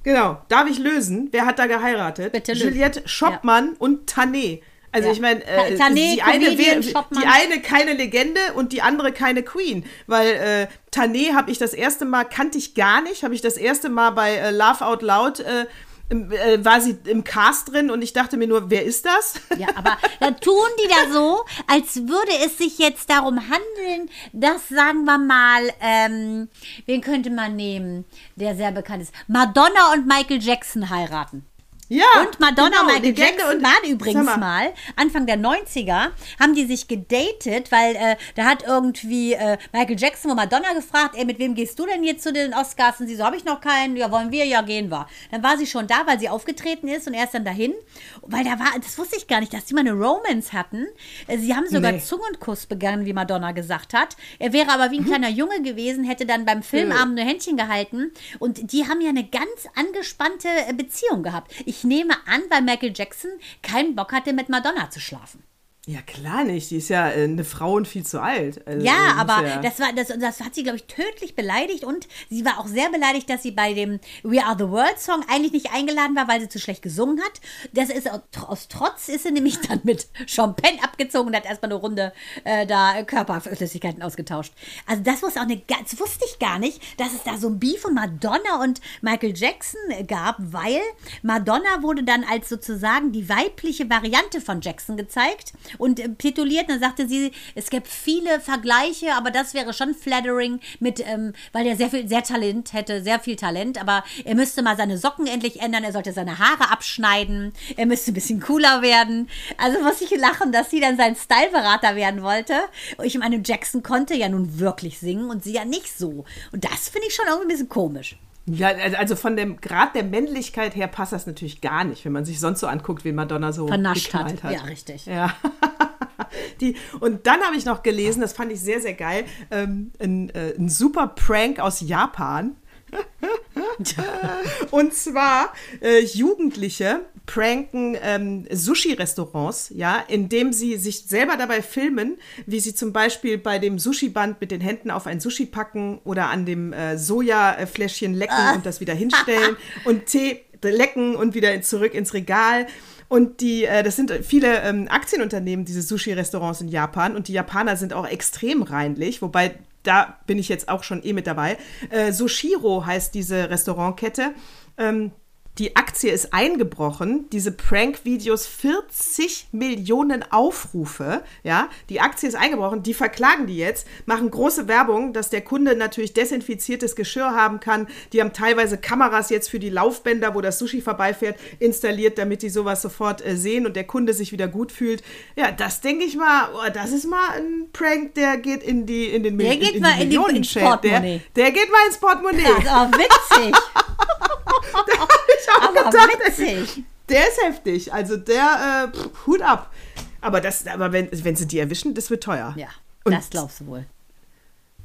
Genau. Darf ich lösen? Wer hat da geheiratet? Bitte Juliette Schoppmann ja. und Tané. Also ja. ich meine, äh, die, eine, die eine keine Legende und die andere keine Queen, weil äh, Tané habe ich das erste Mal kannte ich gar nicht, habe ich das erste Mal bei äh, Laugh Out Loud äh, äh, war sie im Cast drin und ich dachte mir nur, wer ist das? Ja, aber dann tun die da so, als würde es sich jetzt darum handeln, dass, sagen wir mal, ähm, wen könnte man nehmen, der sehr bekannt ist? Madonna und Michael Jackson heiraten. Ja. Und Madonna genau, und Michael Jackson und, waren übrigens mal. mal, Anfang der 90er, haben die sich gedatet, weil äh, da hat irgendwie äh, Michael Jackson und Madonna gefragt, ey, mit wem gehst du denn jetzt zu den Oscars? Und sie so, habe ich noch keinen, ja, wollen wir, ja, gehen wir. Dann war sie schon da, weil sie aufgetreten ist und er ist dann dahin. Weil da war, das wusste ich gar nicht, dass die mal eine Romance hatten. Äh, sie haben sogar nee. Zungenkuss begangen, wie Madonna gesagt hat. Er wäre aber wie ein mhm. kleiner Junge gewesen, hätte dann beim Filmabend nur Händchen gehalten. Und die haben ja eine ganz angespannte äh, Beziehung gehabt. Ich ich nehme an, weil Michael Jackson keinen Bock hatte, mit Madonna zu schlafen. Ja, klar nicht. Die ist ja äh, eine Frau und viel zu alt. Also, ja, aber ja das, war, das, das hat sie, glaube ich, tödlich beleidigt und sie war auch sehr beleidigt, dass sie bei dem We Are the World Song eigentlich nicht eingeladen war, weil sie zu schlecht gesungen hat. Das ist aus Trotz ist sie nämlich dann mit Champagne abgezogen und hat erstmal eine Runde äh, da Körperflüssigkeiten ausgetauscht. Also das wusste auch eine, das wusste ich gar nicht, dass es da so ein Beef von Madonna und Michael Jackson gab, weil Madonna wurde dann als sozusagen die weibliche Variante von Jackson gezeigt und äh, tituliert. Dann sagte sie, es gäbe viele Vergleiche, aber das wäre schon flattering mit, ähm, weil er sehr viel, sehr Talent hätte, sehr viel Talent, aber er müsste mal seine Socken endlich ändern, er sollte seine Haare abschneiden, er müsste ein bisschen cooler werden. Also muss ich lachen, dass sie dann sein Styleberater werden wollte. Ich meine, Jackson konnte ja nun wirklich singen und sie ja nicht so. Und das finde ich schon irgendwie ein bisschen komisch. Ja, also von dem Grad der Männlichkeit her passt das natürlich gar nicht, wenn man sich sonst so anguckt, wie Madonna so vernascht hat. hat. Ja, richtig. Ja. Die, und dann habe ich noch gelesen, das fand ich sehr, sehr geil, ähm, ein, äh, ein super Prank aus Japan. und zwar äh, Jugendliche pranken ähm, Sushi-Restaurants, ja, indem sie sich selber dabei filmen, wie sie zum Beispiel bei dem Sushi-Band mit den Händen auf ein Sushi packen oder an dem äh, Sojafläschchen lecken ah. und das wieder hinstellen und Tee lecken und wieder zurück ins Regal. Und die, äh, das sind viele ähm, Aktienunternehmen, diese Sushi-Restaurants in Japan. Und die Japaner sind auch extrem reinlich, wobei da bin ich jetzt auch schon eh mit dabei. Äh, Sushiro heißt diese Restaurantkette. Ähm, die Aktie ist eingebrochen, diese Prank-Videos 40 Millionen Aufrufe, ja, die Aktie ist eingebrochen, die verklagen die jetzt, machen große Werbung, dass der Kunde natürlich desinfiziertes Geschirr haben kann. Die haben teilweise Kameras jetzt für die Laufbänder, wo das Sushi vorbeifährt, installiert, damit die sowas sofort äh, sehen und der Kunde sich wieder gut fühlt. Ja, das denke ich mal, oh, das ist mal ein Prank, der geht in die in den Der geht in mal in die- ins der, Portemonnaie. der geht mal ins Portemonnaie. Das ist auch witzig. Auch Aber gedacht, witzig. Der ist heftig. Also der, äh, pff, Hut ab. Aber, das, aber wenn, wenn sie die erwischen, das wird teuer. Ja, Und- das glaubst du wohl.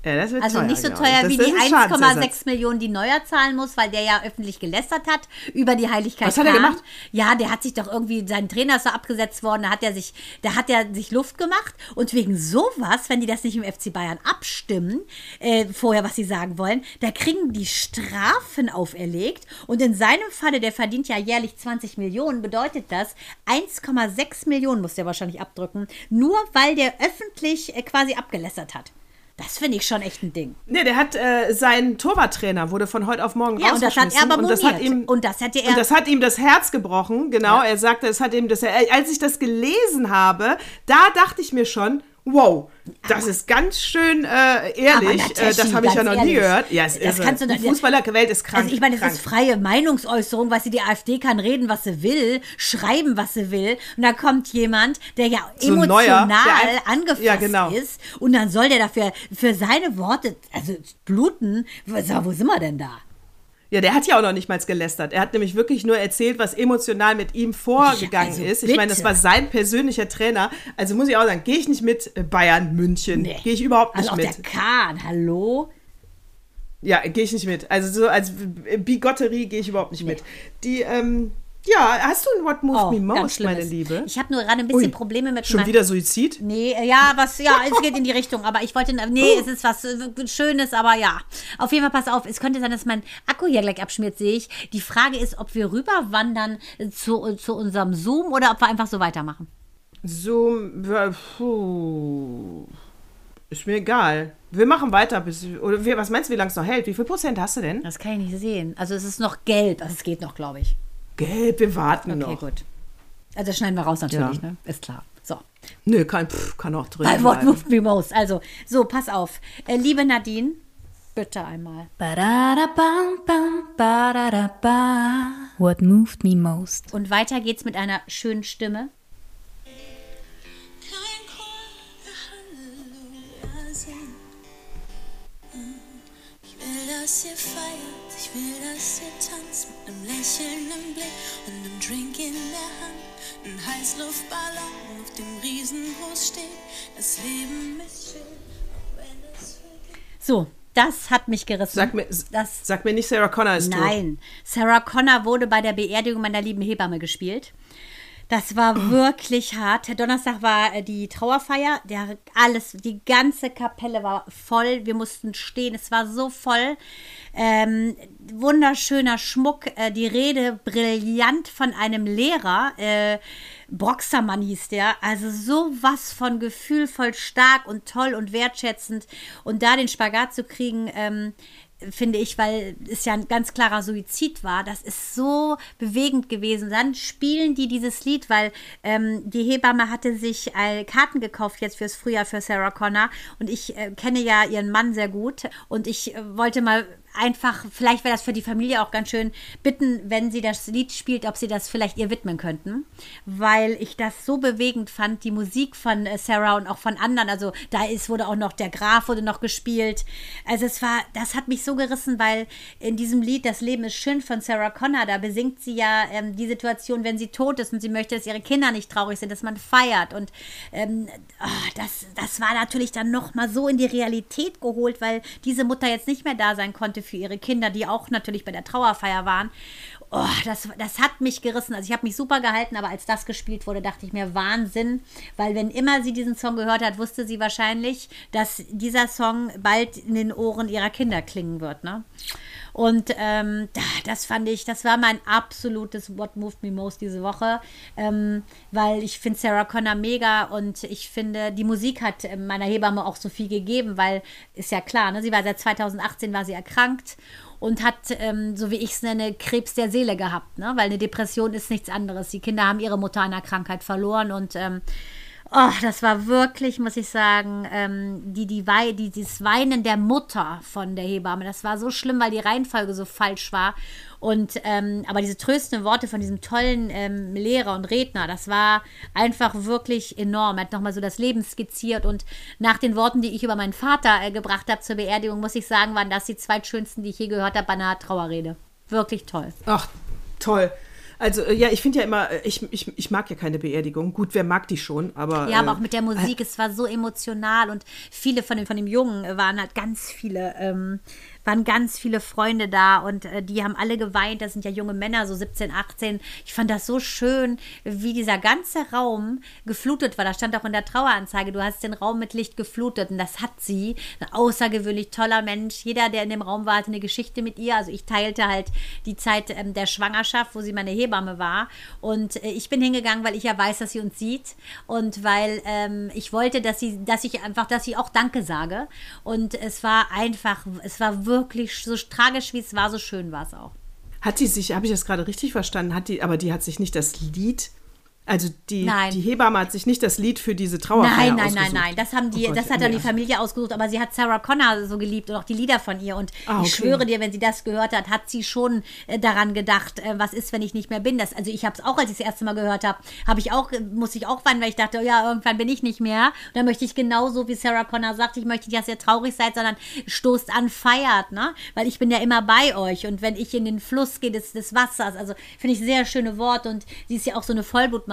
Ja, das wird Also teuer, nicht so teuer das, wie das die ist Schadensersatz. 1,6 Millionen, die Neuer zahlen muss, weil der ja öffentlich gelästert hat über die Heiligkeit. Was hat er gemacht? Ja, der hat sich doch irgendwie, sein Trainer ist so abgesetzt worden, da hat er sich, da hat er sich Luft gemacht und wegen sowas, wenn die das nicht im FC Bayern abstimmen, äh, vorher, was sie sagen wollen, da kriegen die Strafen auferlegt und in seinem Falle, der verdient ja jährlich 20 Millionen, bedeutet das 1,6 Millionen muss der wahrscheinlich abdrücken, nur weil der öffentlich äh, quasi abgelästert hat. Das finde ich schon echt ein Ding. Nee, der hat äh, sein Torwarttrainer wurde von heute auf morgen Ja, und das hat er rausgeschmissen. aber und das hat ihm Und das hätte er- und das hat ihm das Herz gebrochen. Genau, er sagte, es hat ihm das als ich das gelesen habe, da dachte ich mir schon, wow, das ist ganz schön äh, ehrlich. Aber Äh, das habe ich ja noch nie ehrlich, gehört. Ja, es das ist kannst du die Fußballerwelt ist krank. Also ich meine, es ist freie Meinungsäußerung, was sie die AfD kann reden, was sie will, schreiben, was sie will. Und da kommt jemand, der ja So emotional Neuer, der angefasst Ja, genau. ist. Und dann soll der dafür für seine Worte, also bluten. Wo wo sind wir denn da? Ja, der hat ja auch noch nicht mal gelästert. Er hat nämlich wirklich nur erzählt, was emotional mit ihm vorgegangen Ja, also ist. Ich meine, das war sein persönlicher Trainer. Also muss ich auch sagen, gehe ich nicht mit Bayern München. Nee. Gehe ich überhaupt nicht Also auch mit. der Kahn, hallo? Ja, gehe ich nicht mit. Also so als Bigotterie gehe ich überhaupt nicht mit. Die, ähm, ja, hast du ein What Moved Me Oh, ganz Most, meine. Liebe? Ich habe nur gerade ein bisschen Ui, Probleme mit Schon wieder Suizid? Nee, äh, ja, was, ja, es geht in die Richtung, aber ich wollte, nee, es ist was äh, Schönes, aber ja. Auf jeden Fall, pass auf, es könnte sein, dass mein Akku hier gleich abschmiert, sehe ich. Die Frage ist, ob wir rüberwandern zu, zu unserem Zoom oder ob wir einfach so weitermachen. Äh, puh. Ist mir egal. Wir machen weiter bis. Oder wie, was meinst du, wie lange es noch hält? Wie viel Prozent hast du denn? Das kann ich nicht sehen. Also es ist noch gelb, also es geht noch, glaube ich. Gelb, wir warten Okay, noch. gut. Also das schneiden wir raus natürlich, Ja. ne? Ist klar. So. Nö, kann, pff, kann auch drin Bei What moved me most. Also, so, pass auf. Äh, liebe Nadine, bitte einmal. What moved me most? Und weiter geht's mit einer schönen Stimme. Kein. Ich will, dass ihr feiert, ich will, dass ihr tanzt mit einem Lächeln So, das hat mich gerissen. Sag mir, das, sag mir nicht, Sarah Connor ist tot. Nein, Sarah Connor wurde bei der Beerdigung meiner lieben Hebamme gespielt. Das war wirklich hart. Donnerstag war äh, die Trauerfeier. Der alles, die ganze Kapelle war voll. Wir mussten stehen. Es war so voll. Ähm, wunderschöner Schmuck. Äh, die Rede brillant von einem Lehrer. Äh, Broxermann hieß der. Also sowas von gefühlvoll stark und toll und wertschätzend. Und da den Spagat zu kriegen, ähm, finde ich, weil es ja ein ganz klarer Suizid war. Das ist so bewegend gewesen. Dann spielen die dieses Lied, weil ähm, die Hebamme hatte sich äh, Karten gekauft jetzt fürs Frühjahr für Sarah Connor und ich äh, kenne ja ihren Mann sehr gut und ich äh, wollte mal einfach, vielleicht wäre das für die Familie auch ganz schön, bitten, wenn sie das Lied spielt, ob sie das vielleicht ihr widmen könnten, weil ich das so bewegend fand, die Musik von äh, Sarah und auch von anderen, also da ist, wurde auch noch der Graf wurde noch gespielt, also es war, das hat mich so gerissen, weil in diesem Lied Das Leben ist schön von Sarah Connor, da besingt sie ja ähm, die Situation, wenn sie tot ist und sie möchte, dass ihre Kinder nicht traurig sind, dass man feiert. Und ähm, ah, das, das war natürlich dann nochmal so in die Realität geholt, weil diese Mutter jetzt nicht mehr da sein konnte für ihre Kinder, die auch natürlich bei der Trauerfeier waren. Oh, das, das hat mich gerissen. Also ich habe mich super gehalten, aber als das gespielt wurde, dachte ich mir Wahnsinn, weil wenn immer sie diesen Song gehört hat, wusste sie wahrscheinlich, dass dieser Song bald in den Ohren ihrer Kinder klingen wird. Ne? Und ähm, da- das fand ich, das war mein absolutes What Moved Me Most diese Woche, ähm, weil ich finde Sarah Connor mega und ich finde, die Musik hat äh, meiner Hebamme auch so viel gegeben, weil ist ja klar, ne, sie war seit 2018 war sie erkrankt und hat, ähm, so wie ich es nenne, Krebs der Seele gehabt, ne? weil eine Depression ist nichts anderes. Die Kinder haben ihre Mutter einer Krankheit verloren und ähm, Oh, das war wirklich, muss ich sagen, ähm, die, die, die, dieses Weinen der Mutter von der Hebamme. Das war so schlimm, weil die Reihenfolge so falsch war. Und ähm, aber diese tröstenden Worte von diesem tollen ähm, Lehrer und Redner, das war einfach wirklich enorm. Er hat nochmal so das Leben skizziert und nach den Worten, die ich über meinen Vater äh, gebracht habe zur Beerdigung, muss ich sagen, waren das die zweitschönsten, die ich je gehört habe bei einer Trauerrede. Wirklich toll. Ach, toll. Also äh, ja, ich finde ja immer, äh, ich, ich, ich mag ja keine Beerdigung. Gut, wer mag die schon, aber. Ja, aber äh, auch mit der Musik, es war so emotional und viele von dem, von dem Jungen waren halt ganz viele ähm, waren ganz viele Freunde da und äh, die haben alle geweint. Das sind ja junge Männer, so 17, 18. Ich fand das so schön, wie dieser ganze Raum geflutet war. Da stand auch in der Traueranzeige, du hast den Raum mit Licht geflutet und das hat sie. Ein außergewöhnlich toller Mensch. Jeder, der in dem Raum war, hatte eine Geschichte mit ihr. Also ich teilte halt die Zeit ähm, der Schwangerschaft, wo sie meine Hebamme war. Und äh, ich bin hingegangen, weil ich ja weiß, dass sie uns sieht und weil ähm, ich wollte, dass sie, dass ich einfach, dass ich auch Danke sage. Und es war einfach, es war wirklich wirklich so tragisch, wie es war, so schön war es auch. Hat die sich, habe ich das gerade richtig verstanden, hat die, aber die hat sich nicht das Lied also die, Nein. die Hebamme hat sich nicht das Lied für diese Trauerfeier Nein, nein, ausgesucht. nein, nein. Das haben die, Oh Gott, das hat dann nee. die Familie ausgesucht, aber sie hat Sarah Connor so geliebt und auch die Lieder von ihr. Und Ah, okay. ich schwöre dir, wenn sie das gehört hat, hat sie schon äh, daran gedacht, äh, was ist, wenn ich nicht mehr bin. Das, also ich habe es auch, als ich das erste Mal gehört habe, habe ich auch, äh, musste ich auch weinen, weil ich dachte, oh ja, irgendwann bin ich nicht mehr. Und dann möchte ich genauso, wie Sarah Connor sagt, ich möchte nicht, dass ihr traurig seid, sondern stoßt an, feiert, ne? Weil ich bin ja immer bei euch. Und wenn ich in den Fluss gehe des, des Wassers, also finde ich sehr schöne Worte. Und sie ist ja auch so eine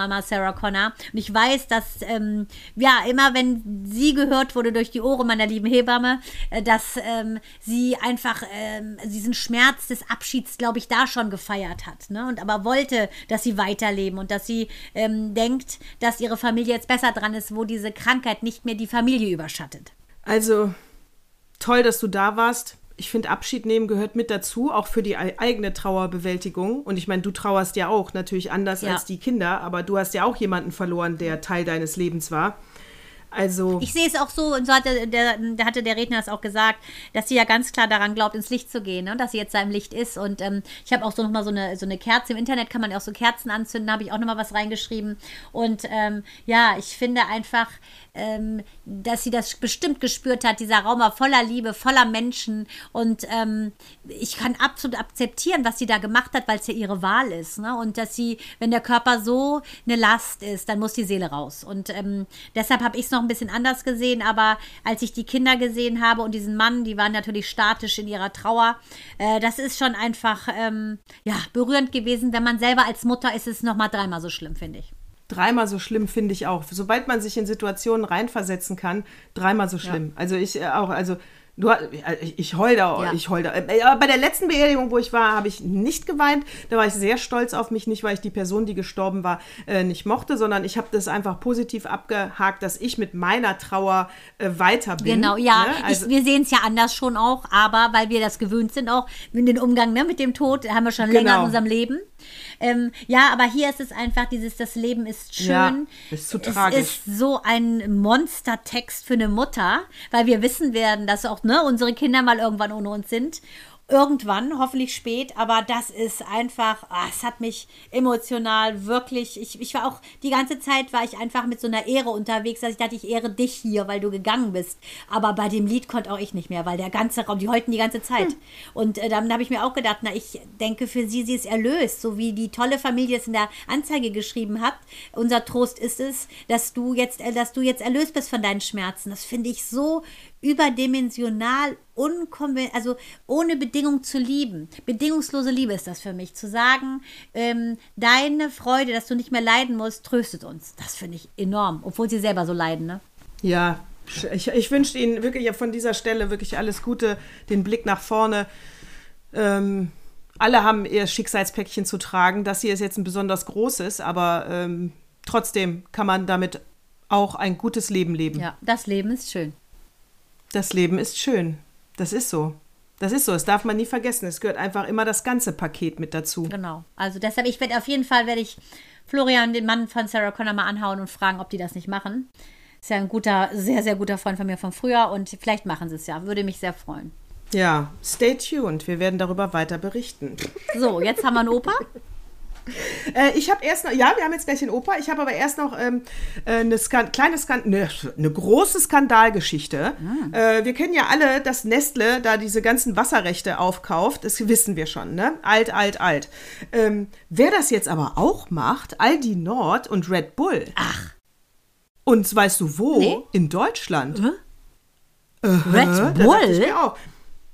Vollblutmama, Sarah Connor. Und ich weiß, dass, ähm, ja, immer wenn sie gehört wurde durch die Ohren meiner lieben Hebamme, äh, dass ähm, sie einfach ähm, diesen Schmerz des Abschieds, glaube ich, da schon gefeiert hat. Ne? Und aber wollte, dass sie weiterleben und dass sie ähm, denkt, dass ihre Familie jetzt besser dran ist, wo diese Krankheit nicht mehr die Familie überschattet. Also toll, dass du da warst. Ich finde, Abschied nehmen gehört mit dazu, auch für die ei- eigene Trauerbewältigung. Und ich meine, du trauerst ja auch natürlich anders Ja. als die Kinder, aber du hast ja auch jemanden verloren, der Teil deines Lebens war. Also Ich sehe es auch so, und so hatte der, da hatte der Redner es auch gesagt, dass sie ja ganz klar daran glaubt, ins Licht zu gehen ne? dass sie jetzt da im Licht ist. Und ähm, ich habe auch so nochmal so eine, so eine Kerze. Im Internet kann man ja auch so Kerzen anzünden, habe ich auch nochmal was reingeschrieben. Und ähm, ja, ich finde einfach, ähm, dass sie das bestimmt gespürt hat. Dieser Raum war voller Liebe, voller Menschen. Und ähm, ich kann absolut akzeptieren, was sie da gemacht hat, weil es ja ihre Wahl ist. Ne? Und dass sie, wenn der Körper so eine Last ist, dann muss die Seele raus. Und ähm, deshalb habe ich es noch ein bisschen anders gesehen. Aber als ich die Kinder gesehen habe und diesen Mann, die waren natürlich statisch in ihrer Trauer. Äh, das ist schon einfach ähm, ja, berührend gewesen. Wenn man selber als Mutter ist, ist es nochmal dreimal so schlimm, finde ich. dreimal so schlimm finde ich auch. Sobald man sich in Situationen reinversetzen kann, dreimal so schlimm. Also ich äh, auch, also du äh, ich, heul da, Ja. ich heul da. Äh, aber bei der letzten Beerdigung, wo ich war, habe ich nicht geweint. Da war ich sehr stolz auf mich, nicht weil ich die Person, die gestorben war, äh, nicht mochte, sondern ich habe das einfach positiv abgehakt, dass ich mit meiner Trauer äh, weiter bin. Genau, ja. Ne? Also, ich, wir sehen es ja anders schon auch, aber weil wir das gewöhnt sind, auch in den Umgang ne, mit dem Tod, haben wir schon länger Genau. in unserem Leben. Ähm, ja, aber hier ist es einfach dieses, das Leben ist schön. Ja, ist zu es tragisch. ist so ein Monstertext für eine Mutter, weil wir wissen werden, dass auch ne, unsere Kinder mal irgendwann ohne uns sind. Irgendwann, hoffentlich spät, aber das ist einfach, ah, es hat mich emotional wirklich, ich, ich war auch, die ganze Zeit war ich einfach mit so einer Ehre unterwegs, dass ich dachte, ich ehre dich hier, weil du gegangen bist. Aber bei dem Lied konnte auch ich nicht mehr, weil der ganze Raum, die heulten die ganze Zeit. Und äh, dann habe ich mir auch gedacht, na, ich denke für sie, sie ist erlöst, so wie die tolle Familie es in der Anzeige geschrieben hat. Unser Trost ist es, dass du jetzt, äh, dass du jetzt erlöst bist von deinen Schmerzen. Das finde ich so überdimensional, also ohne Bedingung zu lieben. Bedingungslose Liebe ist das für mich. Zu sagen, ähm, deine Freude, dass du nicht mehr leiden musst, tröstet uns. Das finde ich enorm, obwohl sie selber so leiden, ne? Ja, ich, ich wünsche Ihnen wirklich von dieser Stelle wirklich alles Gute, den Blick nach vorne. Ähm, alle haben ihr Schicksalspäckchen zu tragen. Das hier ist jetzt ein besonders großes, aber ähm, trotzdem kann man damit auch ein gutes Leben leben. Ja, das Leben ist schön. Das Leben ist schön. Das ist so. Das ist so. Das darf man nie vergessen. Es gehört einfach immer das ganze Paket mit dazu. Genau. Also deshalb, ich werde auf jeden Fall, werde ich Florian, den Mann von Sarah Connor, mal anhauen und fragen, ob die das nicht machen. Ist ja ein guter, sehr, sehr guter Freund von mir von früher und vielleicht machen sie es ja. Würde mich sehr freuen. Ja, stay tuned. Wir werden darüber weiter berichten. So, jetzt haben wir einen Opa. Äh, ich habe erst noch, ja, wir haben jetzt gleich den Opa. Ich habe aber erst noch ähm, äh, eine Skan kleine Skan ne, eine große Skandalgeschichte. Äh, wir kennen ja alle, dass Nestle da diese ganzen Wasserrechte aufkauft. Das wissen wir schon, ne? Alt, alt, alt. Ähm, wer das jetzt aber auch macht, Aldi Nord und Red Bull. Ach. Und weißt du wo? Nee. In Deutschland. Red Da dachte ich Bull? mir auch.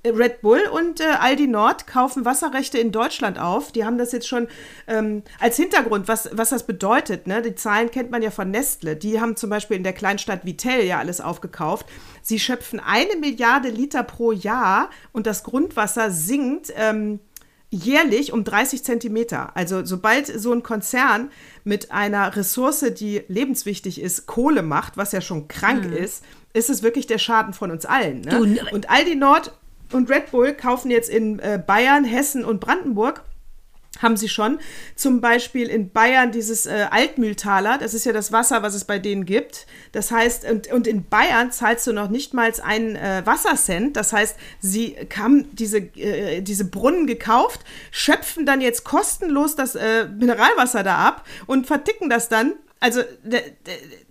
Red Bull und äh, Aldi Nord kaufen Wasserrechte in Deutschland auf. Die haben das jetzt schon ähm, als Hintergrund, was, was das bedeutet. Ne? Die Zahlen kennt man ja von Nestle. Die haben zum Beispiel in der Kleinstadt Vitell ja alles aufgekauft. Sie schöpfen eine Milliarde Liter pro Jahr und das Grundwasser sinkt. Ähm, jährlich um 30 Zentimeter. Also sobald so ein Konzern mit einer Ressource, die lebenswichtig ist, Kohle macht, was ja schon krank ist, ist es wirklich der Schaden von uns allen. Ne? Du- Und Aldi Nord und Red Bull kaufen jetzt in äh, Bayern, Hessen und Brandenburg haben sie schon. Zum Beispiel in Bayern dieses äh, Altmühltaler, das ist ja das Wasser, was es bei denen gibt. Das heißt, und, und in Bayern zahlst du noch nicht mal einen äh, Wassercent. Das heißt, sie haben diese, äh, diese Brunnen gekauft, schöpfen dann jetzt kostenlos das äh, Mineralwasser da ab und verticken das dann. Also,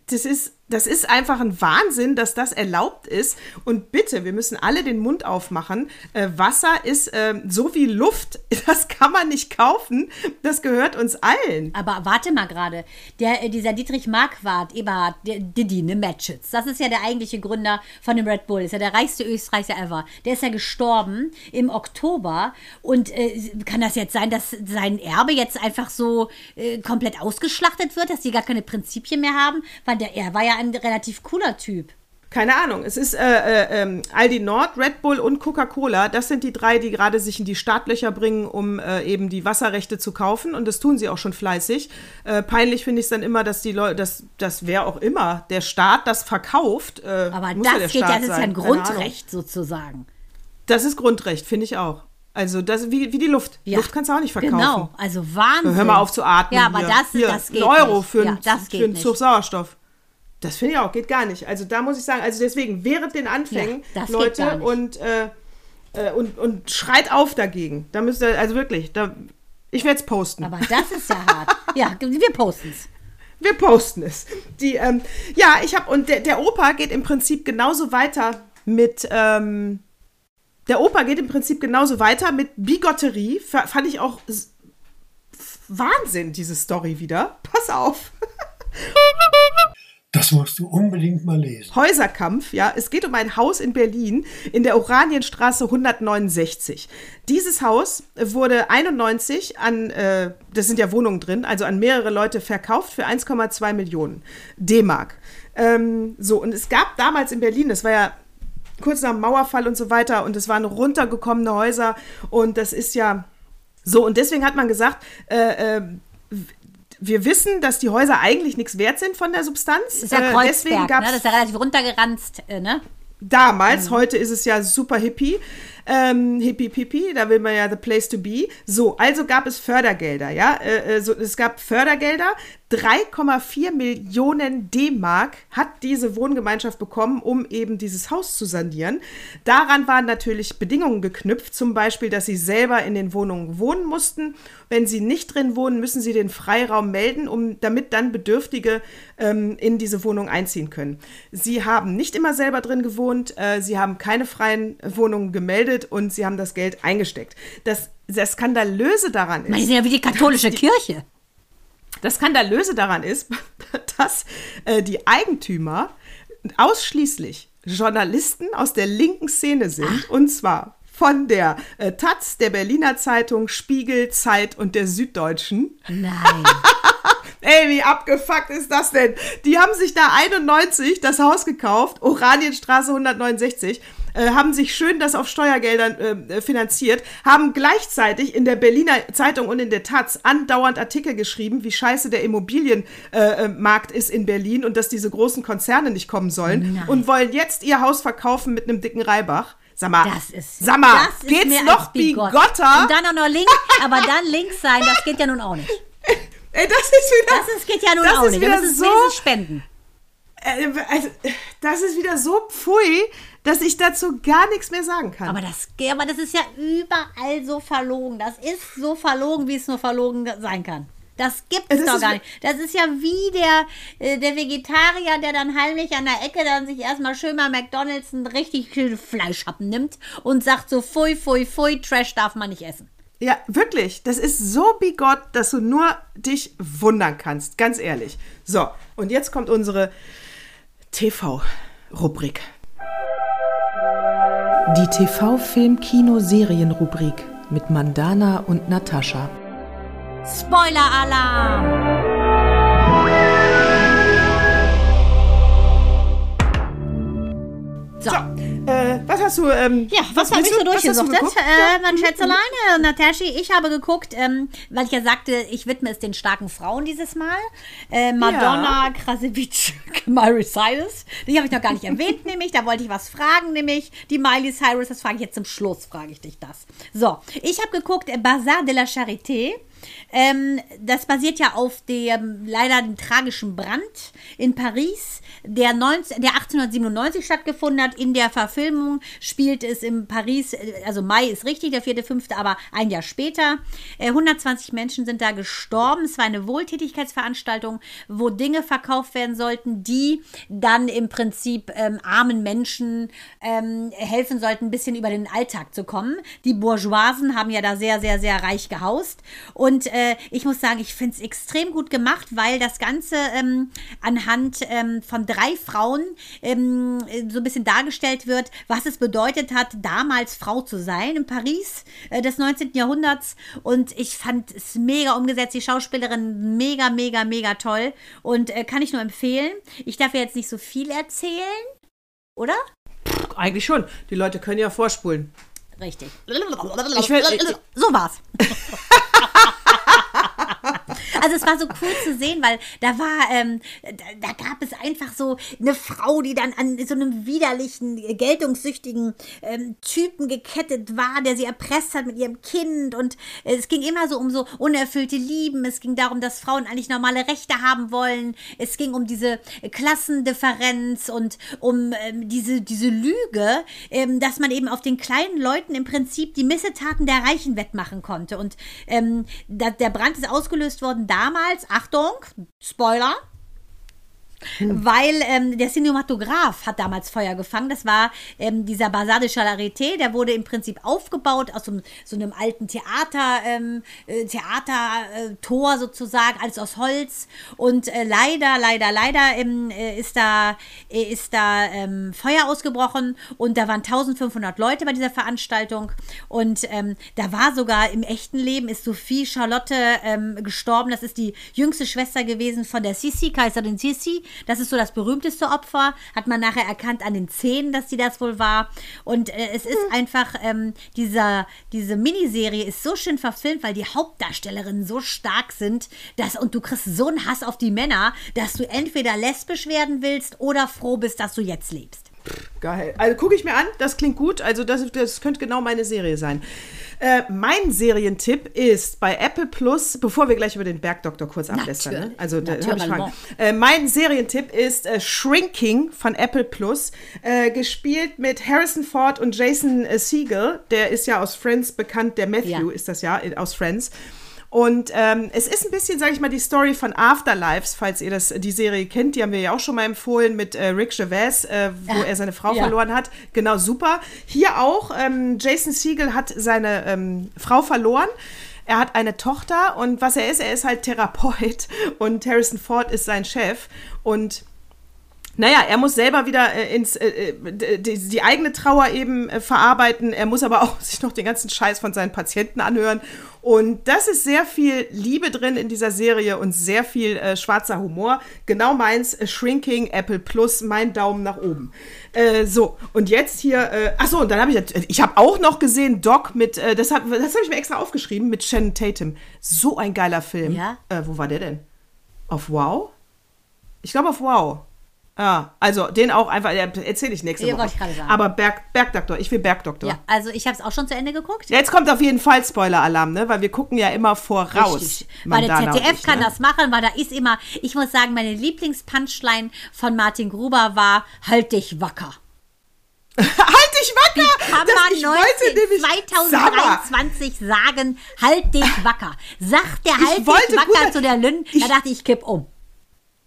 das ist, das ist einfach ein Wahnsinn, dass das erlaubt ist. Und bitte, wir müssen alle den Mund aufmachen. Äh, Wasser ist ähm, so wie Luft. Das kann man nicht kaufen. Das gehört uns allen. Aber warte mal gerade. Der, äh, dieser Dietrich Marquardt, Eberhard, der Didi, ne, Matchets, das ist ja der eigentliche Gründer von dem Red Bull, ist ja der reichste Österreicher ever. Der ist ja gestorben im Oktober. Und äh, kann das jetzt sein, dass sein Erbe jetzt einfach so äh, komplett ausgeschlachtet wird, dass die gar keine Prinzipien mehr haben? Weil der, er war ja ein relativ cooler Typ. Keine Ahnung. Es ist äh, äh, ähm, Aldi Nord, Red Bull und Coca-Cola. Das sind die drei, die gerade sich in die Startlöcher bringen, um äh, eben die Wasserrechte zu kaufen. Und das tun sie auch schon fleißig. Äh, peinlich finde ich es dann immer, dass die Leute, dass, dass wer auch immer, der Staat das verkauft. Äh, Aber muss ja das geht ja, Staat das ist ja ein. Grundrecht sozusagen. Das ist Grundrecht, finde ich auch. Also das wie, wie die Luft. Ja. Luft kannst du auch nicht verkaufen. Genau, also Wahnsinn. Hör mal auf zu atmen. Ja, aber hier. das, hier, das geht ein Euro für, ja, einen- das für einen. Zug Sauerstoff. Das finde ich auch, geht gar nicht. Also da muss ich sagen, also deswegen, während den Anfängen, Ja, Leute, und, äh, äh, und, und schreit auf dagegen. Da müsst ihr, also wirklich, da, ich werde es posten. Aber das ist ja hart. Ja, wir posten's. Wir posten es. Die, ähm, ja, ich habe, und der, der Opa geht im Prinzip genauso weiter mit, ähm, der Opa geht im Prinzip genauso weiter mit Bigotterie. Fand ich auch Wahnsinn, diese Story wieder. Pass auf. Das musst du unbedingt mal lesen. Häuserkampf, ja. Es geht um ein Haus in Berlin in der Oranienstraße 169. Dieses Haus wurde 91 an, äh, das sind ja Wohnungen drin, also an mehrere Leute verkauft für 1,2 Millionen D-Mark. Ähm, so, und es gab damals in Berlin, das war ja kurz nach dem Mauerfall und so weiter, und es waren runtergekommene Häuser und das ist ja so, und deswegen hat man gesagt, äh, äh, wir wissen, dass die Häuser eigentlich nichts wert sind von der Substanz. Das ist ja Äh, Kreuzberg, deswegen ne? gab's Das ist ja relativ runtergeranzt, äh, ne? Damals, heute ist es ja super hippie. Ähm, hippie pipi, da will man ja the place to be. So, also gab es Fördergelder, ja. Äh, äh, so, es gab Fördergelder. 3,4 Millionen D-Mark hat diese Wohngemeinschaft bekommen, um eben dieses Haus zu sanieren. Daran waren natürlich Bedingungen geknüpft, zum Beispiel, dass sie selber in den Wohnungen wohnen mussten. Wenn sie nicht drin wohnen, müssen sie den Freiraum melden, um, damit dann Bedürftige ähm, in diese Wohnung einziehen können. Sie haben nicht immer selber drin gewohnt, äh, sie haben keine freien Wohnungen gemeldet und sie haben das Geld eingesteckt. Das, das Skandalöse daran die ist, sind ja wie die katholische Kirche. das Skandalöse daran ist, dass äh, die Eigentümer ausschließlich Journalisten aus der linken Szene sind. Und zwar von der äh, Taz, der Berliner Zeitung, Spiegel, Zeit und der Süddeutschen. Nein. Ey, wie abgefuckt ist das denn? Die haben sich da 91 das Haus gekauft, Oranienstraße 169, äh, haben sich schön das auf Steuergeldern äh, finanziert, haben gleichzeitig in der Berliner Zeitung und in der Taz andauernd Artikel geschrieben, wie scheiße der Immobilienmarkt äh, äh, ist in Berlin und dass diese großen Konzerne nicht kommen sollen Nein. und wollen jetzt ihr Haus verkaufen mit einem dicken Reibach. Sag mal, Das ist. sag mal, das geht's noch als bigott. bigotter? Und dann auch noch links, aber dann links sein, das geht ja nun auch nicht. Ey, das ist wieder, Das ist, geht ja nun auch nicht. Wir müssen so spenden. Äh, also, das ist wieder so pfui. Dass ich dazu gar nichts mehr sagen kann. Aber das, aber das ist ja überall so verlogen. Das ist so verlogen, wie es nur verlogen sein kann. Das gibt Es doch gar nicht. Das ist ja wie der, äh, der Vegetarier, der dann heimlich an der Ecke dann sich erstmal schön mal McDonalds einen richtig schönen Fleischhappen nimmt und sagt so, pfui, pfui, pfui, Trash darf man nicht essen. Ja, wirklich. Das ist so bigott, dass du nur dich wundern kannst. Ganz ehrlich. So, und jetzt kommt unsere TV-Rubrik. Die TV-Film-Kino-Serien-Rubrik mit Mandana und Natascha. Spoiler-Alarm! Äh, was hast du, ähm, Ja, was, habe ich so du- was hast du durchgesuchtet? Äh, mein Schätzelein, äh, Nataschi, ich habe geguckt, ähm, weil ich ja sagte, ich widme es den starken Frauen dieses Mal. Äh, Madonna, Krasevich, Miley Cyrus. Die habe ich noch gar nicht erwähnt, nämlich. Da wollte ich was fragen, nämlich die Miley Cyrus. Das frage ich jetzt zum Schluss, frage ich dich das. So, ich habe geguckt, äh, Bazar de la Charité. Ähm, das basiert ja auf dem leider dem tragischen Brand in Paris, der, 19, der 1897 stattgefunden hat. In der Verfilmung spielt es in Paris, äh, also Mai ist richtig, der vierte, fünfte, aber ein Jahr später. Äh, 120 Menschen sind da gestorben. Es war eine Wohltätigkeitsveranstaltung, wo Dinge verkauft werden sollten, die dann im Prinzip ähm, armen Menschen ähm, helfen sollten, ein bisschen über den Alltag zu kommen. Die Bourgeoisen haben ja da sehr, sehr, sehr reich gehaust. Und äh, ich muss sagen, ich finde es extrem gut gemacht, weil das Ganze ähm, anhand ähm, von drei Frauen ähm, so ein bisschen dargestellt wird, was es bedeutet hat, damals Frau zu sein in Paris äh, des 19. Jahrhunderts. Und ich fand es mega umgesetzt, die Schauspielerin mega, mega, mega toll. Und äh, kann ich nur empfehlen. Ich darf ja jetzt nicht so viel erzählen, oder? Eigentlich schon. Die Leute können ja vorspulen. Richtig. Ich will- ich- so war's. Also es war so cool zu sehen, weil da war, ähm, da, da gab es einfach so eine Frau, die dann an so einem widerlichen, geltungssüchtigen ähm, Typen gekettet war, der sie erpresst hat mit ihrem Kind. Und es ging immer so um so unerfüllte Lieben, es ging darum, dass Frauen eigentlich normale Rechte haben wollen, es ging um diese Klassendifferenz und um ähm, diese, diese Lüge, ähm, dass man eben auf den kleinen Leuten im Prinzip die Missetaten der Reichen wettmachen konnte. Und ähm, da, der Brand ist ausgelöst worden damals, Achtung, Spoiler, weil ähm, der Cinematograph hat damals Feuer gefangen. Das war ähm, dieser Bazar de Charité. Der wurde im Prinzip aufgebaut aus so, einem- so einem alten Theater, ähm, äh, Theatertor sozusagen, alles aus Holz. Und äh, leider, leider, leider ähm, äh, ist da, äh, ist da ähm, Feuer ausgebrochen und da waren 1500 Leute bei dieser Veranstaltung. Und ähm, da war sogar im echten Leben ist Sophie Charlotte gestorben. Das ist die jüngste Schwester gewesen von der Sisi, Kaiserin Sisi. Das ist so das berühmteste Opfer. Hat man nachher erkannt an den Zähnen, dass sie das wohl war. Und äh, es ist einfach, ähm, dieser, diese Miniserie ist so schön verfilmt, weil die Hauptdarstellerinnen so stark sind, dass, und du kriegst so einen Hass auf die Männer, dass du entweder lesbisch werden willst oder froh bist, dass du jetzt lebst. Geil. Also gucke ich mir an, das klingt gut. Also das, das könnte genau meine Serie sein. Äh, mein Serientipp ist bei Apple Plus, bevor wir gleich über den Bergdoktor kurz ablästern. Ne? Also da habe ich. Fragen. Äh, mein Serientipp ist äh, Shrinking von Apple Plus, äh, gespielt mit Harrison Ford und Jason äh, Segel. Der ist ja aus Friends bekannt. Der Matthew Ja. ist das ja äh, aus Friends. Und ähm, es ist ein bisschen, sage ich mal, die Story von Afterlives, falls ihr das, die Serie kennt. Die haben wir ja auch schon mal empfohlen mit äh, Rick Gervais, äh, wo er seine Frau ja. verloren hat. Genau, super. Hier auch, ähm, Jason Siegel hat seine ähm, Frau verloren. Er hat eine Tochter und was er ist, er ist halt Therapeut und Harrison Ford ist sein Chef. Und naja, er muss selber wieder äh, ins, äh, äh, die, die eigene Trauer eben äh, verarbeiten. Er muss aber auch sich noch den ganzen Scheiß von seinen Patienten anhören. Und das ist sehr viel Liebe drin in dieser Serie und sehr viel äh, schwarzer Humor. Genau meins, äh, Shrinking, Apple Plus, mein Daumen nach oben. So, und jetzt hier, äh, ach so, und dann habe ich, ich habe auch noch gesehen Doc mit, äh, das habe das hab ich mir extra aufgeschrieben, mit Shannon Tatum. So ein geiler Film. Ja? Wo war der denn? Auf Wow? Ich glaube auf Wow. Ja, also den auch einfach, erzähle ich nächste Woche. wollte ich sagen. Aber Berg, Bergdoktor, ich will Bergdoktor. Ja, also ich habe es auch schon zu Ende geguckt. Jetzt kommt auf jeden Fall Spoiler-Alarm, ne? Weil wir gucken ja immer voraus. Richtig. Weil der Mandana ZDF ich, kann ne? das machen, weil da ist immer, ich muss sagen, meine Lieblingspunchline von Martin Gruber war, halt dich wacker. halt dich wacker! Kann Das- man ich wollte 19, nämlich- Sag mal, 2023 sagen, halt dich wacker. Sagt der halt dich wollte wacker gut- zu der Lynn, da ich- dachte ich, kipp um.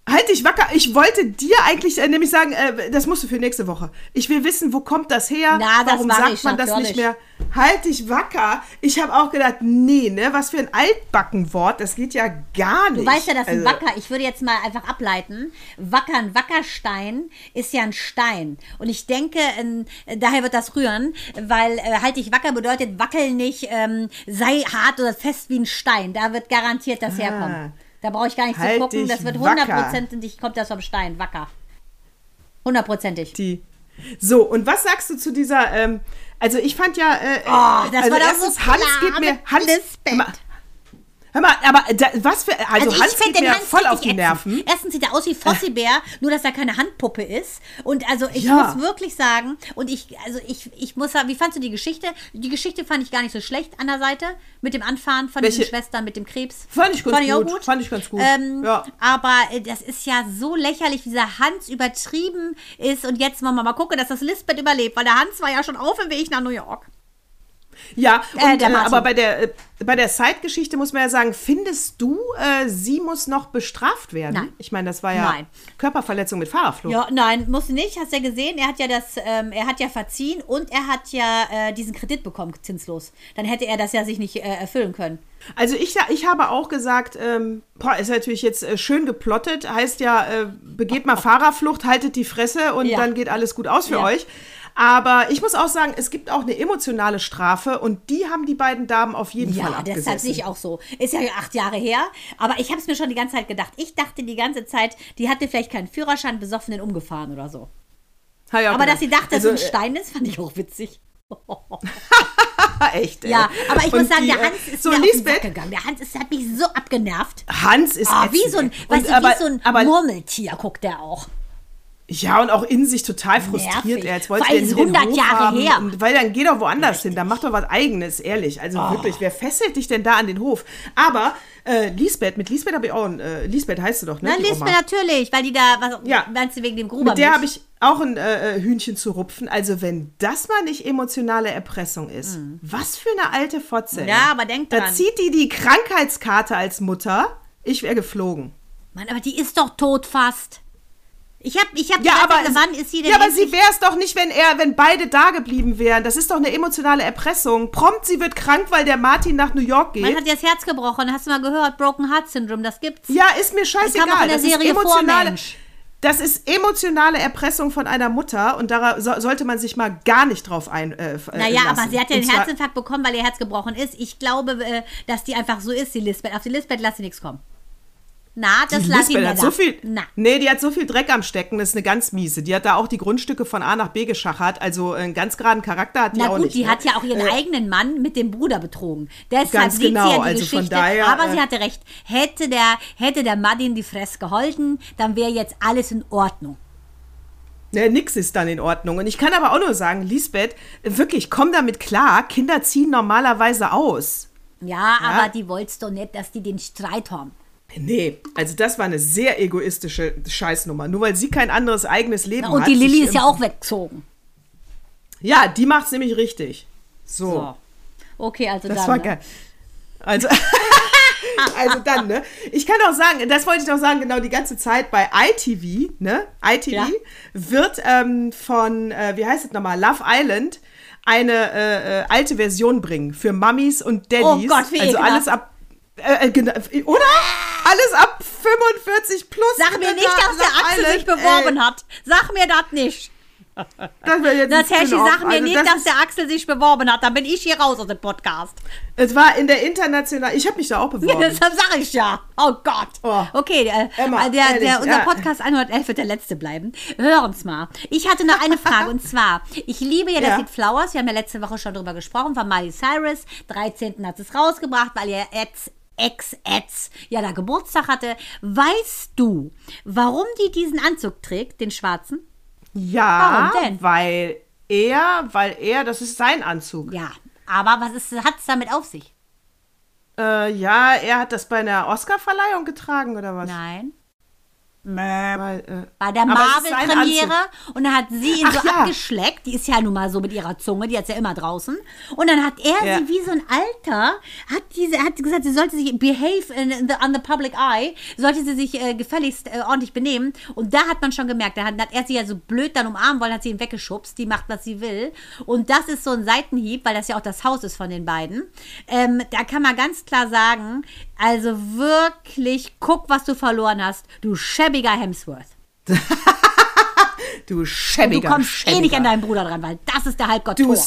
Halt dich wacker. Ich wollte dir eigentlich äh, nämlich sagen, äh, das musst du für nächste Woche. Ich will wissen, wo kommt das her? Na, das Warum mach sagt ich man das natürlich. nicht mehr? Halt dich wacker. Ich habe auch gedacht, nee, ne, was für ein Altbackenwort. Das geht ja gar nicht. Du weißt ja, dass ein Also, Wacker, ich würde jetzt mal einfach ableiten, Wacker, ein Wackerstein ist ja ein Stein. Und ich denke, ähm, daher wird das rühren, weil äh, halt dich wacker bedeutet, wackel nicht, ähm, sei hart oder fest wie ein Stein. Da wird garantiert das herkommen. Da brauche ich gar nicht. Halt zu gucken, das wird hundertprozentig, kommt das vom Stein, Wacker. Hundertprozentig. Die. So, und was sagst du zu dieser, ähm, also ich fand ja, äh, Oh, das also war doch so Hans klar geht mir, Hans. Hör mal, aber da, was für, also, Hans find geht mir voll auf die richtig Nerven. ätzend. Erstens sieht er aus wie Fossibär, nur dass er keine Handpuppe ist. Und also ich Ja. muss wirklich sagen, und ich, also ich, ich muss sagen, wie fandst du die Geschichte? Die Geschichte fand ich gar nicht so schlecht an der Seite, mit dem Anfahren von Welche? diesen Schwestern, mit dem Krebs. Fand ich ganz auch gut, gut. fand ich ganz gut, Ähm, ja. Aber äh, das ist ja so lächerlich, wie dieser Hans übertrieben ist. Und jetzt wollen wir mal gucken, dass das Lisbeth überlebt, weil der Hans war ja schon auf dem Weg nach New York. Ja, Äh, und, äh, aber bei der, äh, bei der Side-Geschichte muss man ja sagen, findest du, äh, sie muss noch bestraft werden? Nein. Ich meine, das war ja Nein. Körperverletzung mit Fahrerflucht. Ja, nein, muss nicht. Hast ja gesehen, er hat ja das, ähm, er hat ja verziehen und er hat ja äh, diesen Kredit bekommen, zinslos. Dann hätte er das ja sich nicht äh, erfüllen können. Also ich, ich habe auch gesagt, ähm, boah, ist natürlich jetzt schön geplottet, heißt ja, begeht mal Fahrerflucht, haltet die Fresse und Ja. dann geht alles gut aus für Ja. euch. Aber ich muss auch sagen, es gibt auch eine emotionale Strafe und die haben die beiden Damen auf jeden Fall Ja, abgesessen. deshalb sehe ich auch so. Ist ja acht Jahre her, aber ich habe es mir schon die ganze Zeit gedacht. Ich dachte die ganze Zeit, die hatte vielleicht keinen Führerschein, besoffenen umgefahren oder so. Aber gedacht. dass sie dachte, dass also, es ein Stein ist, fand ich auch witzig. äh, echt, ey. Ja, aber ich muss Und sagen, die, der äh, Hans ist so mir auf den Sack gegangen. Der Hans ist, hat mich so abgenervt. Hans ist Ah, wie so ein, Und aber, wie so ein aber, Murmeltier guckt der auch. Ja, und auch in sich total frustriert. Er jetzt Vor wollte allem ist den 100 Hof Jahre haben her. Und, weil dann geh doch woanders hin. Dann mach doch was Eigenes, ehrlich. Also Oh. wirklich, wer fesselt dich denn da an den Hof? Aber äh, Lisbeth, mit Lisbeth habe ich auch ein, äh, Lisbeth heißt du doch, ne? Na, mir natürlich, weil die da, was, Ja. meinst du wegen dem Gruber? Mit der habe ich auch ein äh, äh, Hühnchen zu rupfen. Also wenn das mal nicht emotionale Erpressung ist, was für eine alte Fotze. Mhm. Ja, aber denk Da dran. zieht die die Krankheitskarte als Mutter. Ich wäre geflogen. Mann, aber die ist doch tot fast. Ich hab, ich hab Ja, aber, Zeit, wann ist sie denn ja, aber sie wäre es doch nicht, wenn er, wenn beide da geblieben wären. Das ist doch eine emotionale Erpressung. Prompt, sie wird krank, weil der Martin nach New York geht. Man hat ihr das Herz gebrochen. Hast du mal gehört? Broken Heart Syndrome, das gibt's. ja, ist mir scheißegal. kam auch in der das ist Serie vor, emotionale, Mensch. das ist emotionale Erpressung von einer Mutter und da so, sollte man sich mal gar nicht drauf ein. Äh, Naja, lassen. aber sie hat ja den Herzinfarkt bekommen, weil ihr Herz gebrochen ist. Ich glaube, äh, dass die einfach so ist, die Lisbeth. Auf die Lisbeth lass sie nichts kommen. Na, das Die lass ich da. so viel. Na. Nee, die hat so viel Dreck am Stecken, das ist eine ganz miese. Die hat da auch die Grundstücke von A nach B geschachert. Also einen ganz geraden Charakter hat die Na auch gut, nicht. die ne? hat ja auch ihren Äh, eigenen Mann mit dem Bruder betrogen. Deshalb Ganz sieht genau, sie ja die also Geschichte. daher, aber äh, sie hatte recht. Hätte der, hätte der Madin die Fress geholfen, dann wäre jetzt alles in Ordnung. Ja, nix ist dann in Ordnung. Und ich kann aber auch nur sagen, Lisbeth, wirklich, komm damit klar. Kinder ziehen normalerweise aus. Ja, aber die wollt's doch nicht, dass die den Streit haben. Nee, also das war eine sehr egoistische Scheißnummer. Nur weil sie kein anderes eigenes Leben Und hat. die Lilly ist ja auch weggezogen. Ja, die macht's nämlich richtig. So. So. Okay, also Das dann. war ne? geil. Also, also dann, ne? Ich kann auch sagen, das wollte ich noch sagen, genau die ganze Zeit bei ITV, ne? ITV Ja. wird ähm, von, äh, wie heißt es nochmal, Love Island eine äh, äh, alte Version bringen für Mummies und Daddies. Oh Gott, wie Also ekelhaft. alles ab. Äh, äh, genau, oder? Alles ab 45 plus. Sag mir nicht, dass der Axel sich Island, beworben ey. hat. Sag mir das nicht. Das wäre jetzt Spin-off. sag mir Also nicht, das dass der Axel sich beworben hat. Dann bin ich hier raus aus dem Podcast. Es war in der internationalen. Ich habe mich da auch beworben. Deshalb sag ich ja. Oh Gott. Oh. Okay, äh, Emma, der, ehrlich, der, unser ja. Podcast 111 wird der letzte bleiben. Hören's mal. Ich hatte noch eine Frage und zwar, ich liebe ja das Ja. Lied Flowers. Wir haben ja letzte Woche schon drüber gesprochen von Miley Cyrus. 13. hat es rausgebracht, weil ihr Ex, Ex, ja da Geburtstag hatte. Weißt du, warum die diesen Anzug trägt, den schwarzen? Ja, Warum denn? weil er, weil er, das ist sein Anzug. Ja, aber was ist, hat's damit auf sich? Äh, ja, er hat das bei einer Oscarverleihung getragen oder was? Nein. Weil, äh, bei der Marvel-Premiere und dann hat sie ihn Ach so ja. abgeschleckt. Die ist ja nun mal so mit ihrer Zunge, die hat ja immer draußen. Und dann hat er Ja. sie wie so ein Alter, hat diese, hat gesagt, sie sollte sich behave in, in the, on the public eye, sollte sie sich äh, gefälligst äh, ordentlich benehmen. Und da hat man schon gemerkt, da hat, hat er sie ja so blöd dann umarmen wollen, hat sie ihn weggeschubst, die macht, was sie will. Und das ist so ein Seitenhieb, weil das ja auch das Haus ist von den beiden. Ähm, da kann man ganz klar sagen, also wirklich, guck, was du verloren hast, du schäbiger Hemsworth. du Du schäbiger, kommst schäbiger. eh nicht an deinen Bruder dran, weil das ist der Halbgott du, Thor.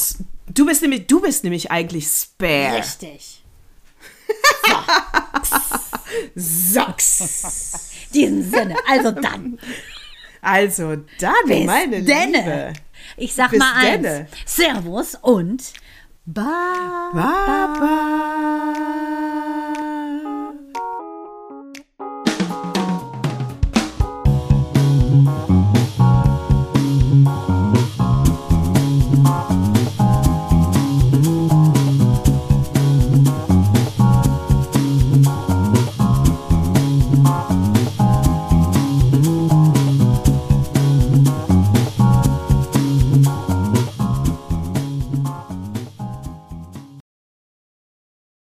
du bist nämlich, du bist nämlich eigentlich Spare. Richtig. Socks. Diesen Sinne. Also dann. Also dann, Bis meine denne. Liebe. Ich sag Bis mal eins. denne. Servus und Bye. Bye.